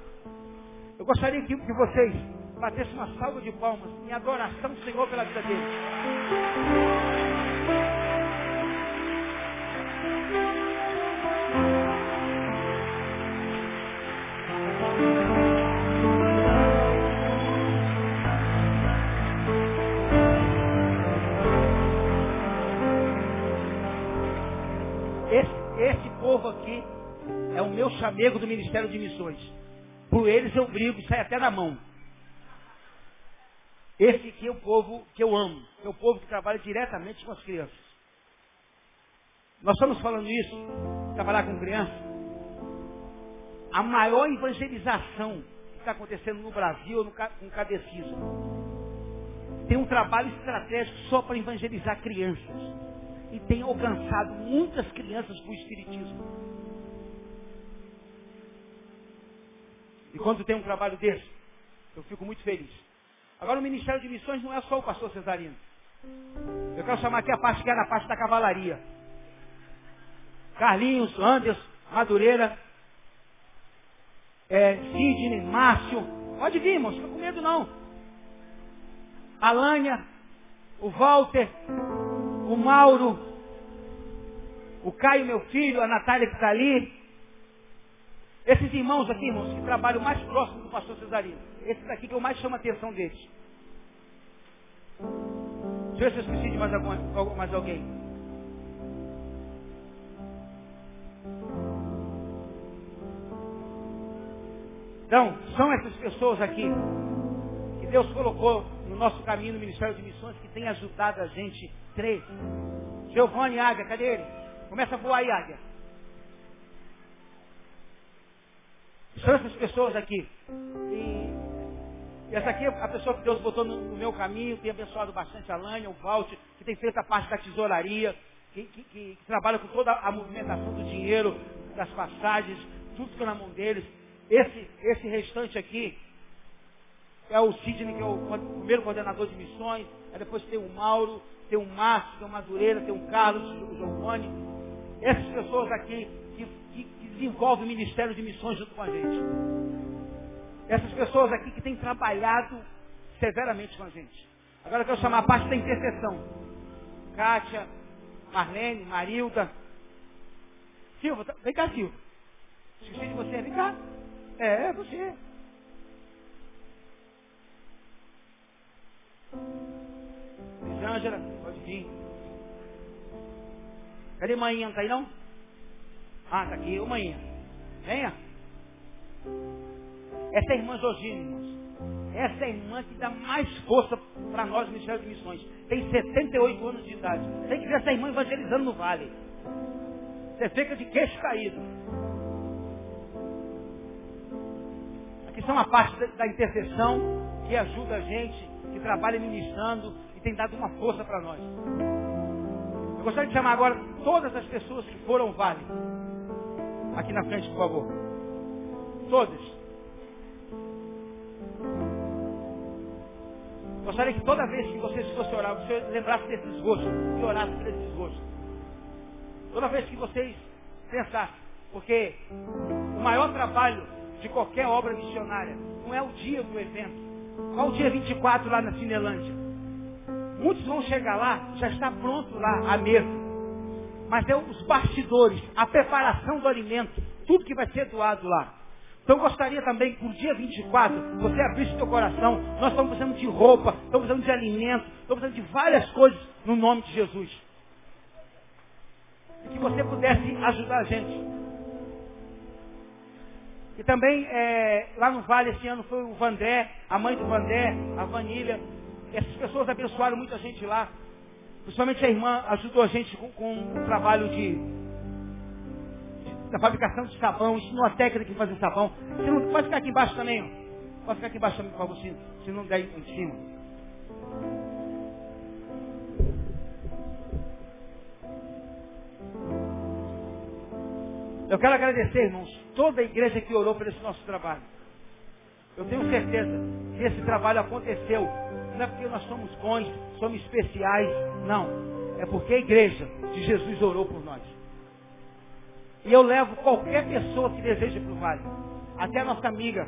Eu gostaria que, que vocês batessem uma salva de palmas em adoração Senhor pela vida deles. povo aqui é o meu chamego do Ministério de Missões. Por eles eu brigo, sai até na mão. Esse aqui é o povo que eu amo. É o povo que trabalha diretamente com as crianças. Nós estamos falando isso, trabalhar com crianças. A maior evangelização que está acontecendo no Brasil no, com o catecismo. Tem um trabalho estratégico só para evangelizar crianças e tem alcançado muitas crianças para o Espiritismo. E quando tem um trabalho desse, eu fico muito feliz. Agora o Ministério de Missões não é só o pastor Cesarino. Eu quero chamar aqui a parte que é na parte da cavalaria. Carlinhos, Anderson, Madureira, é, Sidney, Márcio. Pode vir, irmãos, não fica com medo não. Alânia, o Walter, o Mauro, o Caio, meu filho, a Natália que está ali. Esses irmãos aqui, irmãos, que trabalham mais próximo do pastor Cesarino. Esses aqui que eu mais chamo a atenção deles. Se eu esqueci de mais, algum, mais alguém. Então, são essas pessoas aqui que Deus colocou no nosso caminho no Ministério de Missões que tem ajudado a gente Três. Giovanni Águia, cadê ele? Começa a voar aí, Águia. São essas pessoas aqui. E essa aqui é a pessoa que Deus botou no, meu caminho, tem abençoado bastante a Lânia, o Valt, que tem feito a parte da tesouraria, que, que, que, que trabalha com toda a movimentação do dinheiro, das passagens, tudo fica na mão deles. Esse, esse restante aqui é o Sidney, que é o primeiro coordenador de missões, aí depois tem o Mauro, tem um Márcio, tem um Madureira, tem um Carlos, o Giovanni. Essas pessoas aqui que, que, que desenvolvem o Ministério de Missões junto com a gente. Essas pessoas aqui que têm trabalhado severamente com a gente. Agora eu quero chamar a parte da intercessão. Kátia, Marlene, Marilda. Silva, tá, vem cá, Silva. Esqueci de você, vem cá. É, é você. Elisângela, pode vir. Cadê manhã? Não tá aí não? Ah, tá aqui. Ô manhã. Venha. Essa é a irmã Josine, irmãos. Essa é a irmã que dá mais força para nós no Ministério de Missões. Tem 78 anos de idade. Tem que ver essa irmã evangelizando no vale. Você fica de queixo caído. Aqui são a parte da, intercessão que ajuda a gente, que trabalha ministrando, e tem dado uma força para nós. Eu gostaria de chamar agora todas as pessoas que foram ao vale. Aqui na frente, por favor. Todas. Gostaria que toda vez que você fosse orar, você lembrasse desse desgosto e orasse por esse desgosto. Toda vez que vocês pensassem, porque o maior trabalho de qualquer obra missionária não é o dia do evento. Qual o dia 24 lá na Cinelândia? Muitos vão chegar lá, já está pronto lá a mesa. Mas é os bastidores, a preparação do alimento, tudo que vai ser doado lá. Então gostaria também que no dia 24 você abrisse seu coração. Nós estamos precisando de roupa, estamos precisando de alimento, estamos precisando de várias coisas no nome de Jesus. E que você pudesse ajudar a gente. E também é, lá no Vale esse ano foi o Vandé, a mãe do Vandé, a Vanília, essas pessoas abençoaram muita gente lá. Principalmente a irmã ajudou a gente com, com o trabalho de, da fabricação de sabão, ensinou a técnica de fazer sabão. Você não pode ficar aqui embaixo também. Ó. Pode ficar aqui embaixo para você, se não der em cima. Eu quero agradecer, irmãos, toda a igreja que orou por esse nosso trabalho. Eu tenho certeza que esse trabalho aconteceu. Não é porque nós somos bons, somos especiais. Não. É porque a igreja de Jesus orou por nós. E eu levo qualquer pessoa que deseja ir para o vale. Até a nossa amiga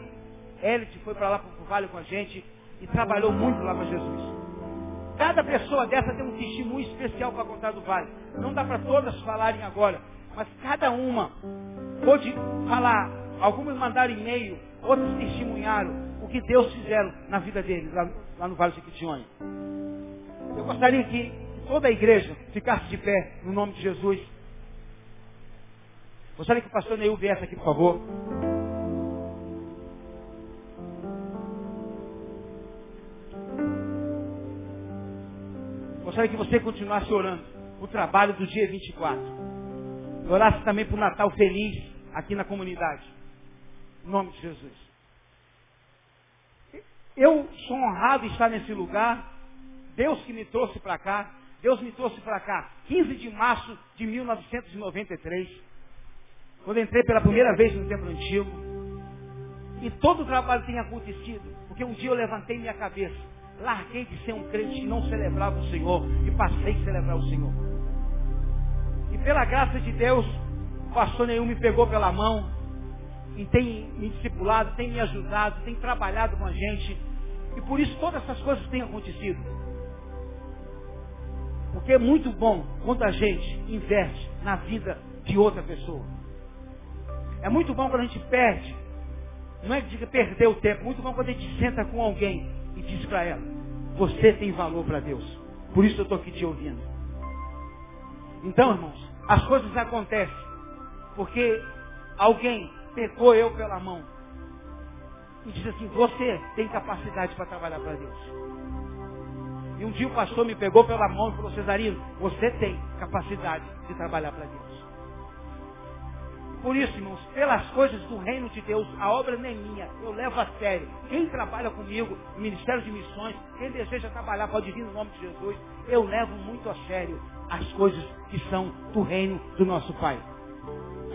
Elite foi para lá para o vale com a gente e trabalhou muito lá para Jesus. Cada pessoa dessa tem um testemunho especial para contar do vale. Não dá para todas falarem agora, mas cada uma pode falar. Algumas mandaram e-mail, outros testemunharam o que Deus fizeram na vida deles, lá, lá no Vale de Jequitinhonha. Eu gostaria que toda a igreja ficasse de pé no nome de Jesus. Gostaria que o pastor Neil viesse aqui, por favor. Gostaria que você continuasse orando o trabalho do dia 24. Orasse também para o Natal feliz aqui na comunidade. Em nome de Jesus. Eu sou honrado estar nesse lugar. Deus que me trouxe para cá. Deus me trouxe para cá 15 de março de 1993. Quando entrei pela primeira vez no templo antigo. E todo o trabalho tem acontecido. Porque um dia eu levantei minha cabeça. Larguei de ser um crente que não celebrava o Senhor. E passei a celebrar o Senhor. E pela graça de Deus, o pastor nenhum me pegou pela mão e tem me discipulado, tem me ajudado, tem trabalhado com a gente. E por isso todas essas coisas têm acontecido. Porque é muito bom quando a gente investe na vida de outra pessoa. É muito bom quando a gente perde. Não é que diga perder o tempo. É muito bom quando a gente senta com alguém e diz para ela: Você tem valor para Deus. Por isso eu estou aqui te ouvindo. Então, irmãos, as coisas acontecem. Porque alguém pegou eu pela mão e disse assim, você tem capacidade para trabalhar para Deus. E um dia o pastor me pegou pela mão e falou, Cesarino, você tem capacidade de trabalhar para Deus. Por isso, irmãos, pelas coisas do reino de Deus, a obra não é minha, eu levo a sério. Quem trabalha comigo, Ministério de Missões, quem deseja trabalhar, pode vir no nome de Jesus, eu levo muito a sério as coisas que são do reino do nosso Pai.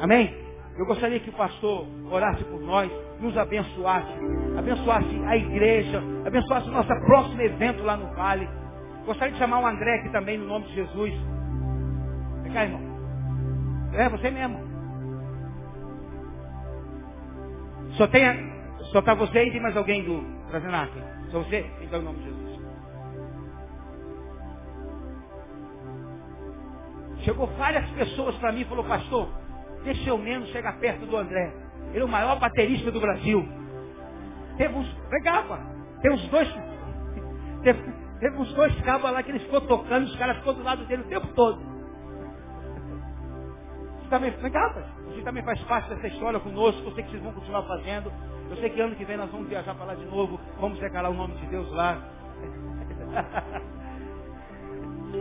Amém? Eu gostaria que o pastor orasse por nós, nos abençoasse, abençoasse a igreja, abençoasse o nosso próximo evento lá no Vale. Gostaria de chamar o André aqui também, no nome de Jesus. Vem cá, irmão. É, você mesmo. Só tem, só está você e tem mais alguém do Brasenac? Só você? Então, em nome de Jesus. Chegou várias pessoas para mim e falou, pastor, Deixa eu menos chegar perto do André. Ele é o maior baterista do Brasil. Teve uns. Pá. Tem uns dois. Teve, teve uns dois cabos lá que ele ficou tocando, os caras ficou do lado dele o tempo todo. Você também, pá. Você também faz parte dessa história conosco. Eu sei que vocês vão continuar fazendo. Eu sei que ano que vem nós vamos viajar para lá de novo. Vamos declarar o nome de Deus lá.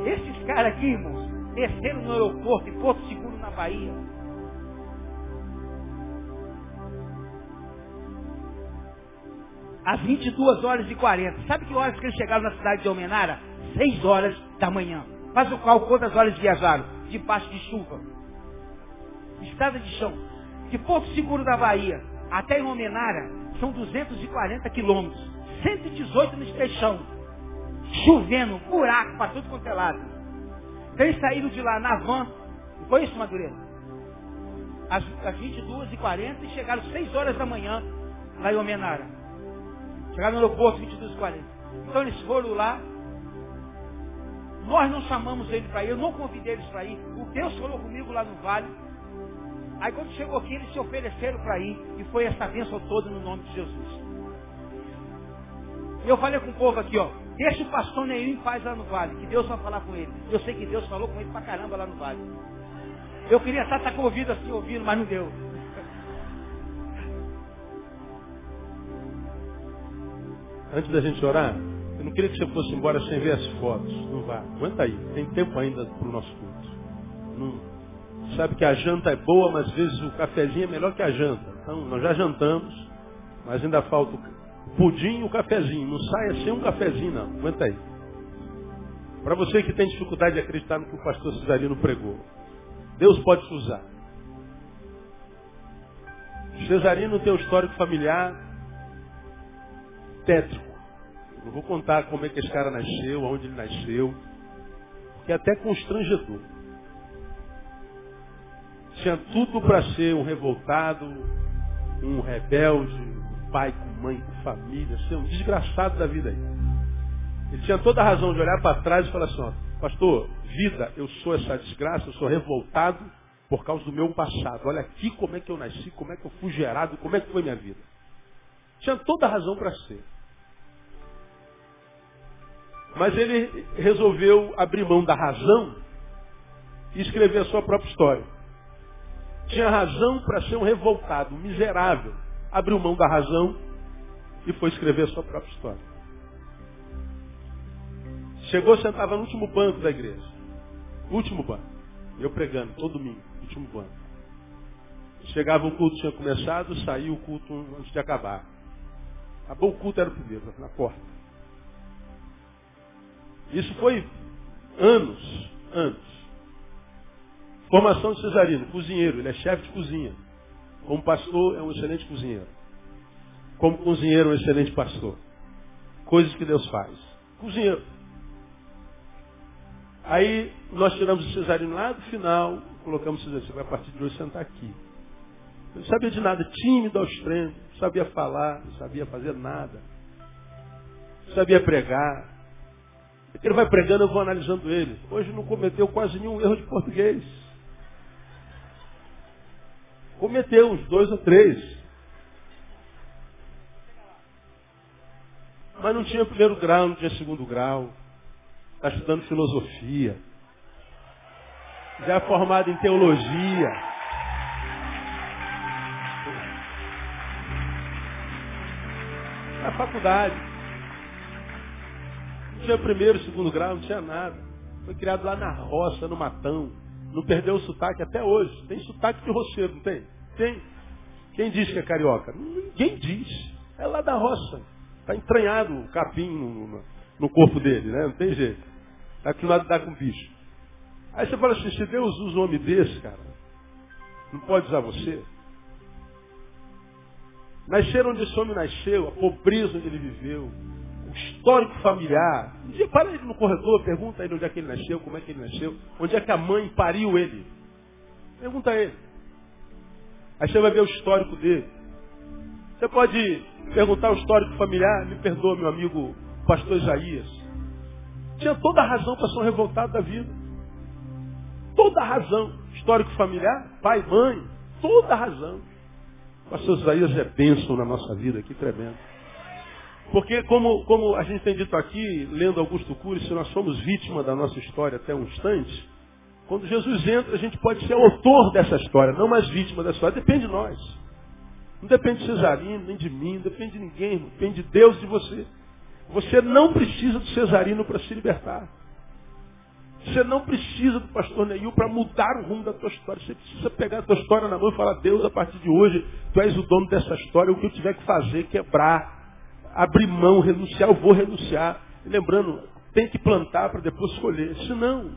Esses caras aqui, irmãos, desceram no aeroporto, em Porto Seguro, na Bahia. às 22 horas e 40. Sabe que horas que eles chegaram na cidade de Almenara? 6 horas da manhã. Faz o qual quantas horas viajaram? Debaixo de chuva. Estrada de chão. De Porto Seguro da Bahia até em Almenara são 240 quilômetros. 118 no esteixão. Chovendo, buraco para tudo quanto é lado. Então eles saíram de lá na van. Não foi isso, Madureira? Às, às 22h40 e chegaram 6 horas da manhã lá em Almenara. Chegaram no aeroporto 22h40. Então eles foram lá. Nós não chamamos eles para ir, eu não convidei eles para ir. O Deus falou comigo lá no vale. Aí quando chegou aqui, eles se ofereceram para ir. E foi essa bênção toda no nome de Jesus. E eu falei com o povo aqui, ó. Deixa o pastor Neil em paz lá no vale, que Deus vai falar com ele. Eu sei que Deus falou com ele pra caramba lá no vale. Eu queria estar, estar com o ouvido assim, ouvindo, mas não deu. Antes da gente orar, eu não queria que você fosse embora sem ver as fotos. Não vá. Aguenta aí. Tem tempo ainda para o nosso culto. Não. Sabe que a janta é boa, mas às vezes o cafezinho é melhor que a janta. Então, nós já jantamos, mas ainda falta pudim e o cafezinho. Não saia sem um cafezinho, não. Aguenta aí. Para você que tem dificuldade de acreditar no que o pastor Cesarino pregou. Deus pode te usar. Cesarino tem um histórico familiar tétrico. Não vou contar como é que esse cara nasceu, aonde ele nasceu, que é até constrangedor. Tinha tudo para ser um revoltado, um rebelde, um pai com mãe, com família, ser um desgraçado da vida aí. Ele tinha toda a razão de olhar para trás e falar assim, ó, pastor, vida, eu sou essa desgraça, eu sou revoltado por causa do meu passado. Olha aqui como é que eu nasci, como é que eu fui gerado, como é que foi minha vida. Tinha toda a razão para ser. Mas ele resolveu abrir mão da razão e escrever a sua própria história. Tinha razão para ser um revoltado, um miserável. Abriu mão da razão e foi escrever a sua própria história. Chegou, sentava no último banco da igreja. Último banco. Eu pregando, todo domingo, último banco. Chegava o culto, tinha começado, saiu o culto antes de acabar. Acabou o culto, era o primeiro, na porta. Isso foi anos, anos. Formação de Cesarino, cozinheiro, ele é chefe de cozinha. Como pastor, é um excelente cozinheiro. Como cozinheiro, é um excelente pastor. Coisas que Deus faz. Cozinheiro. Aí nós tiramos o Cesarino lá do final, colocamos o Cesarino, você vai a partir de hoje sentar aqui. Eu não sabia de nada, tímido ao extremo, não sabia falar, não sabia fazer nada. Não sabia pregar. Ele vai pregando, eu vou analisando ele. Hoje não cometeu quase nenhum erro de português. Cometeu uns dois ou três. Mas não tinha primeiro grau, não tinha segundo grau. Está estudando filosofia. Já é formado em teologia. Na faculdade. Não tinha primeiro, segundo grau, não tinha nada. Foi criado lá na roça, no matão. Não perdeu o sotaque até hoje. Tem sotaque de roceiro, não tem? Tem. Quem diz que é carioca? Ninguém diz. É lá da roça. Está entranhado o capim no, no, corpo dele, né? Não tem jeito. Está acostumado a lidar com bicho. Aí você fala assim, se Deus usa um homem desse, cara, não pode usar você? Nascer onde esse homem nasceu, a pobreza onde ele viveu, histórico familiar. Um dia para ele no corredor, pergunta ele onde é que ele nasceu, como é que ele nasceu, onde é que a mãe pariu ele. Pergunta a ele. Aí você vai ver o histórico dele. Você pode perguntar o histórico familiar, me perdoa, meu amigo pastor Isaías. Tinha toda a razão para ser um revoltado da vida. Toda a razão. Histórico familiar, pai, mãe, toda a razão. Pastor Isaías é bênção na nossa vida, que tremendo. Porque, como, como a gente tem dito aqui, lendo Augusto Cury, se nós somos vítima da nossa história até um instante, quando Jesus entra, a gente pode ser autor dessa história, não mais vítima dessa história. Depende de nós. Não depende de Cesarino, nem de mim, não depende de ninguém, depende de Deus e de você. Você não precisa do Cesarino para se libertar. Você não precisa do pastor Neil para mudar o rumo da tua história. Você precisa pegar a tua história na mão e falar, Deus, a partir de hoje, tu és o dono dessa história, o que eu tiver que fazer, quebrar, abrir mão, renunciar, eu vou renunciar. Lembrando, tem que plantar para depois colher. Senão,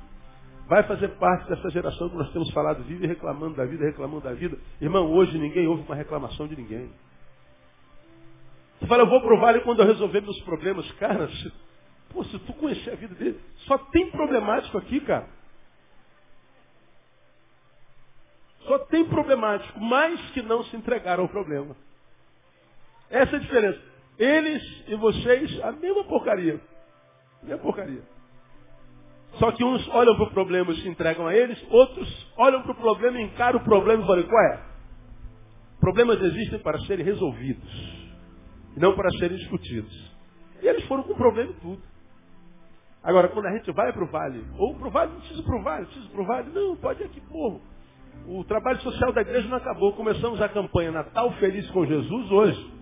vai fazer parte dessa geração que nós temos falado, vive reclamando da vida, reclamando da vida. Irmão, hoje ninguém ouve uma reclamação de ninguém. Você fala, eu vou provar ele quando eu resolver meus problemas. Cara, se, pô, se tu conhecer a vida dele, só tem problemático aqui, cara. Só tem problemático, mais que não se entregaram ao problema. Essa é a diferença. Eles e vocês, a mesma porcaria. A mesma porcaria. Só que uns olham para o problema e se entregam a eles, outros olham para o problema, encaram o problema e falam, qual é? Problemas existem para serem resolvidos, e não para serem discutidos. E eles foram com o problema e tudo. Agora, quando a gente vai para o vale, ou para o vale, não precisa para o vale, precisa para o vale, não, pode ir aqui, porra. O trabalho social da igreja não acabou. Começamos a campanha Natal Feliz com Jesus hoje.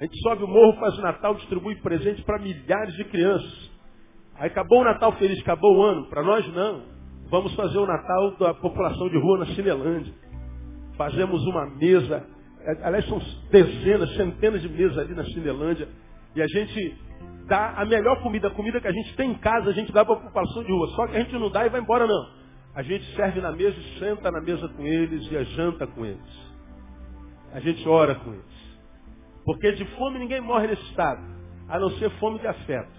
A gente sobe o morro, faz o Natal, distribui presentes para milhares de crianças. Aí acabou o Natal feliz, acabou o ano. Para nós não. Vamos fazer o Natal da população de rua na Cinelândia. Fazemos uma mesa aliás, são dezenas, centenas de mesas ali na Cinelândia, e a gente dá a melhor comida, a comida que a gente tem em casa, a gente dá para a população de rua. Só que a gente não dá e vai embora, não. A gente serve na mesa e senta na mesa com eles e a janta com eles. A gente ora com eles. Porque de fome ninguém morre nesse estado, a não ser fome de afeto.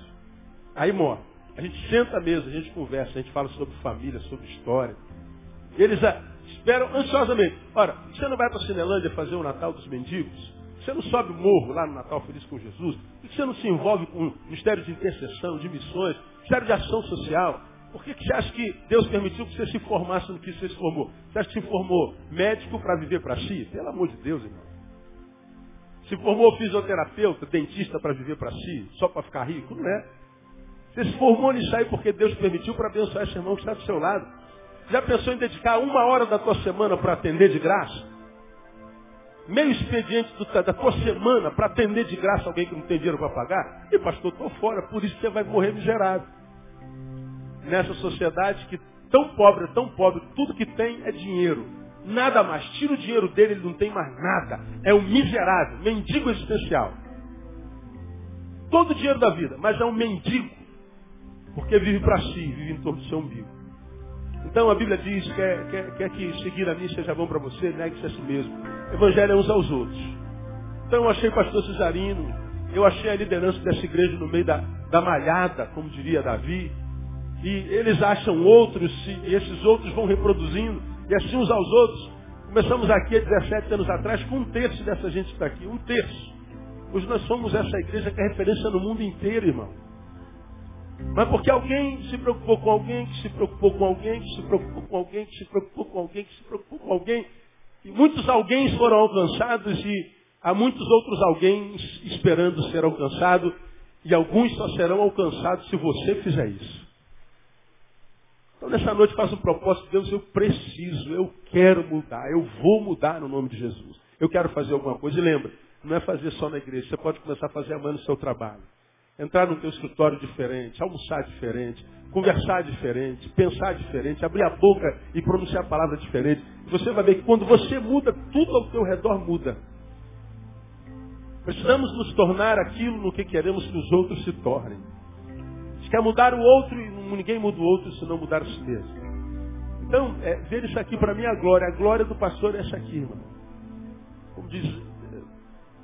Aí morre. A gente senta à mesa, a gente conversa, a gente fala sobre família, sobre história. Eles ah, esperam ansiosamente. Ora, você não vai para a Cinelândia fazer o Natal dos mendigos? Você não sobe o morro lá no Natal Feliz com Jesus? Por que você não se envolve com ministério de intercessão, de missões, ministério de ação social? Por que, que você acha que Deus permitiu que você se formasse no que você se formou? Você acha que se formou médico para viver para si? Pelo amor de Deus, irmão. Se formou fisioterapeuta, dentista para viver para si, só para ficar rico? Não é. Você se formou nisso aí porque Deus permitiu para abençoar esse irmão que está do seu lado. Já pensou em dedicar uma hora da tua semana para atender de graça? Meio expediente do, da tua semana para atender de graça alguém que não tem dinheiro para pagar? E pastor, estou fora, por isso você vai morrer miserável. Nessa sociedade que tão pobre, tão pobre, tudo que tem é dinheiro. Nada mais. Tira o dinheiro dele, ele não tem mais nada. É um miserável, mendigo existencial. Todo o dinheiro da vida, mas é um mendigo. Porque vive para si, vive em torno do seu umbigo. Então a Bíblia diz, quer, quer, quer que seguir a mim seja bom para você, negue-se a si mesmo. Evangelho é uns aos outros. Então eu achei pastor Cesarino, eu achei a liderança dessa igreja no meio da, da malhada, como diria Davi. E eles acham outros, e esses outros vão reproduzindo, e assim uns aos outros. Começamos aqui há 17 anos atrás com um terço dessa gente que está aqui, um terço. Hoje nós somos essa igreja que é referência no mundo inteiro, irmão. Mas porque alguém se preocupou com alguém, que se preocupou com alguém, que se preocupou com alguém, que se preocupou com alguém, que se preocupou com alguém. E muitos alguém foram alcançados e há muitos outros alguém esperando ser alcançado. E alguns só serão alcançados se você fizer isso. Então nessa noite faço um propósito, Deus, eu preciso, eu quero mudar, eu vou mudar no nome de Jesus. Eu quero fazer alguma coisa. E lembra, não é fazer só na igreja, você pode começar a fazer amanhã no seu trabalho entrar no teu escritório diferente, almoçar diferente, conversar diferente, pensar diferente, abrir a boca e pronunciar a palavra diferente. Você vai ver que quando você muda, tudo ao teu redor muda. Precisamos nos tornar aquilo no que queremos que os outros se tornem. Se quer mudar o outro, ninguém muda o outro se não mudar a si mesmo. Então, é, ver isso aqui para mim é a glória. A glória do pastor é essa aqui, irmão. Como diz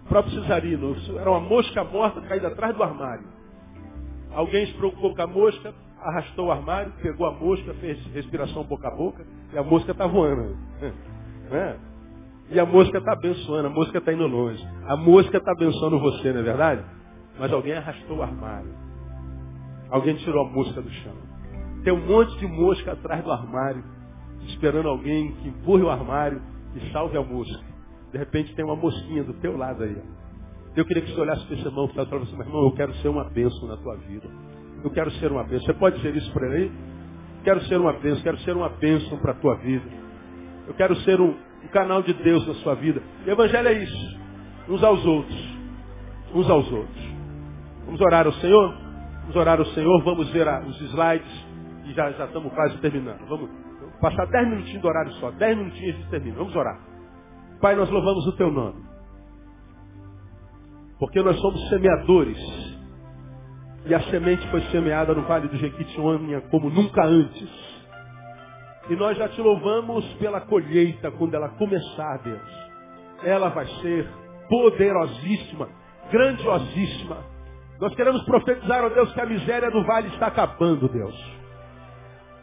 o próprio Cesarino, era uma mosca morta caída atrás do armário. Alguém se preocupou com a mosca, arrastou o armário, pegou a mosca, fez respiração boca a boca, e a mosca está voando. Né? E a mosca está abençoando, a mosca está indo longe. A mosca está abençoando você, não é verdade? Mas alguém arrastou o armário. Alguém tirou a mosca do chão. Tem um monte de mosca atrás do armário, esperando alguém que empurre o armário e salve a mosca. De repente tem uma mosquinha do teu lado aí. Eu queria que você olhasse para esse irmão e falasse meu irmão, eu quero ser uma bênção na tua vida. Eu quero ser uma bênção. Você pode dizer isso para ele? Quero ser uma bênção, quero ser uma bênção para a tua vida. Eu quero ser um, um canal de Deus na sua vida. E o Evangelho é isso. Uns aos outros. Uns aos outros. Vamos orar ao Senhor? Vamos orar ao Senhor, vamos ver os slides e já, já estamos quase terminando. Vamos passar dez minutinhos de horário só. Dez minutinhos e termina. Vamos orar. Pai, nós louvamos o teu nome. Porque nós somos semeadores. E a semente foi semeada no Vale do Jequitinhonha como nunca antes. E nós já te louvamos pela colheita quando ela começar, Deus. Ela vai ser poderosíssima, grandiosíssima. Nós queremos profetizar, ó Deus, que a miséria do vale está acabando, Deus.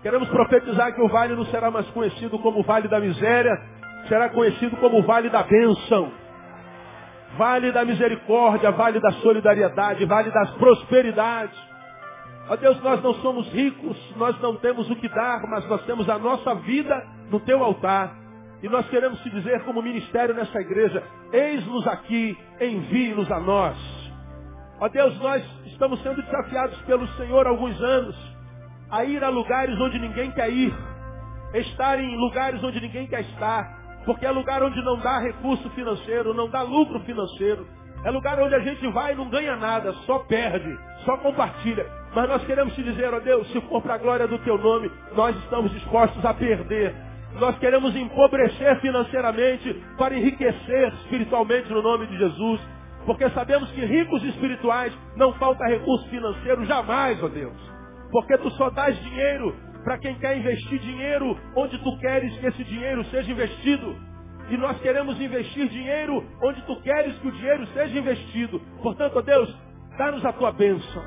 Queremos profetizar que o vale não será mais conhecido como o vale da miséria, será conhecido como Vale da Bênção, Vale da Misericórdia, Vale da Solidariedade, Vale das Prosperidades. Ó Deus, nós não somos ricos, nós não temos o que dar, mas nós temos a nossa vida no teu altar. E nós queremos te dizer como ministério nessa igreja, eis-nos aqui, envie-nos a nós. Ó Deus, nós estamos sendo desafiados pelo Senhor há alguns anos a ir a lugares onde ninguém quer ir, estar em lugares onde ninguém quer estar, porque é lugar onde não dá recurso financeiro, não dá lucro financeiro. É lugar onde a gente vai e não ganha nada, só perde, só compartilha. Mas nós queremos te dizer, ó Deus, se for para a glória do teu nome, nós estamos dispostos a perder, Nós queremos empobrecer financeiramente para enriquecer espiritualmente no nome de Jesus. Porque sabemos que ricos espirituais não falta recurso financeiro jamais, ó Deus. Porque tu só dás dinheiro para quem quer investir dinheiro onde tu queres que esse dinheiro seja investido. E nós queremos investir dinheiro onde tu queres que o dinheiro seja investido. Portanto, ó Deus, dá-nos a tua bênção.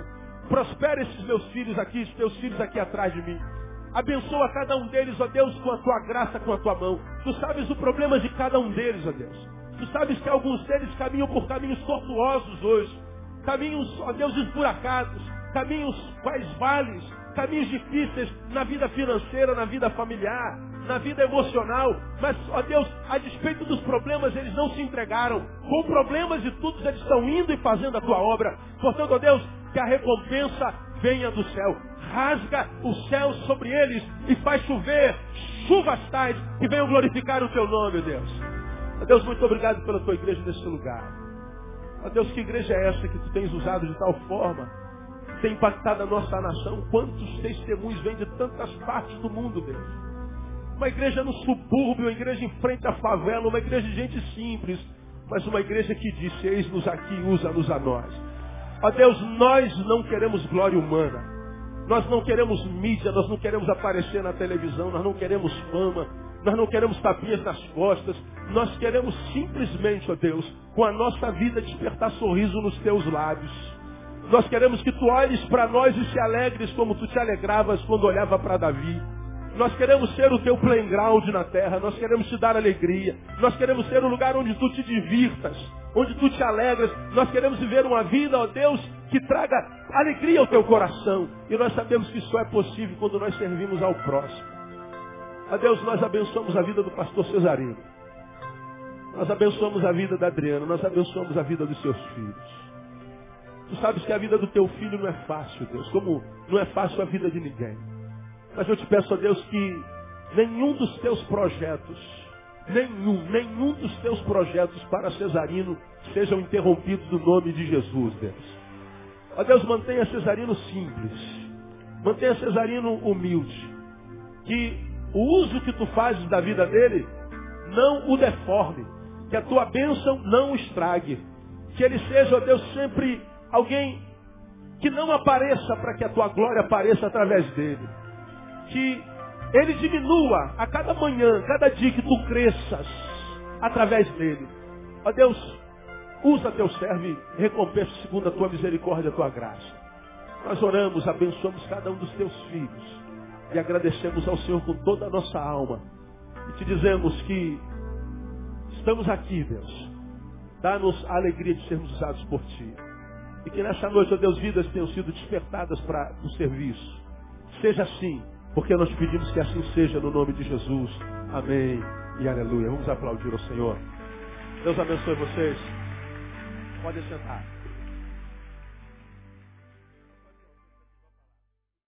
Prospera esses meus filhos aqui, os teus filhos aqui atrás de mim. Abençoa cada um deles, ó Deus, com a tua graça, com a tua mão. Tu sabes o problema de cada um deles, ó Deus. Tu sabes que alguns deles caminham por caminhos tortuosos hoje. Caminhos, ó Deus, esburacados. Caminhos quais vales. Caminhos difíceis na vida financeira, na vida familiar, na vida emocional. Mas, ó Deus, a despeito dos problemas, eles não se entregaram. Com problemas e tudo, eles estão indo e fazendo a tua obra. Portanto, ó Deus, que a recompensa venha do céu. Rasga o céu sobre eles e faz chover chuvas tais que venham glorificar o teu nome, Deus. Ó Deus, muito obrigado pela tua igreja nesse lugar. Ó Deus, que igreja é essa que tu tens usado de tal forma? Tem impactado a nossa nação. Quantos testemunhos vêm de tantas partes do mundo, Deus? Uma igreja no subúrbio, uma igreja em frente à favela, uma igreja de gente simples, mas uma igreja que disse, eis-nos aqui, usa-nos a nós. Ó Deus, nós não queremos glória humana. Nós não queremos mídia, nós não queremos aparecer na televisão, nós não queremos fama, nós não queremos tapinhas nas costas. Nós queremos simplesmente, ó Deus, com a nossa vida despertar sorriso nos teus lábios. Nós queremos que tu olhes para nós e te alegres como tu te alegravas quando olhava para Davi. Nós queremos ser o teu playground na terra. Nós queremos te dar alegria. Nós queremos ser o lugar onde tu te divirtas, onde tu te alegras. Nós queremos viver uma vida, ó Deus, que traga alegria ao teu coração. E nós sabemos que isso é possível quando nós servimos ao próximo. A Deus, nós abençoamos a vida do pastor Cesarino. Nós abençoamos a vida da Adriana. Nós abençoamos a vida dos seus filhos. Tu sabes que a vida do teu filho não é fácil, Deus. Como não é fácil a vida de ninguém. Mas eu te peço, a Deus, que nenhum dos teus projetos, nenhum, nenhum dos teus projetos para Cesarino sejam interrompidos no nome de Jesus, Deus. Ó Deus, mantenha Cesarino simples. Mantenha Cesarino humilde. Que o uso que tu fazes da vida dele não o deforme. Que a tua bênção não o estrague. Que ele seja, ó Deus, sempre alguém que não apareça para que a tua glória apareça através dele. Que ele diminua a cada manhã, cada dia que tu cresças através dele. Ó Deus, usa teu servo e recompensa segundo a tua misericórdia e a tua graça. Nós oramos, abençoamos cada um dos teus filhos e agradecemos ao Senhor com toda a nossa alma. E te dizemos que estamos aqui, Deus. Dá-nos a alegria de sermos usados por Ti. E que nessa noite, ó Deus, vidas tenham sido despertadas para o serviço. Seja assim, porque nós pedimos que assim seja no nome de Jesus. Amém e aleluia. Vamos aplaudir ao Senhor. Deus abençoe vocês. Podem sentar.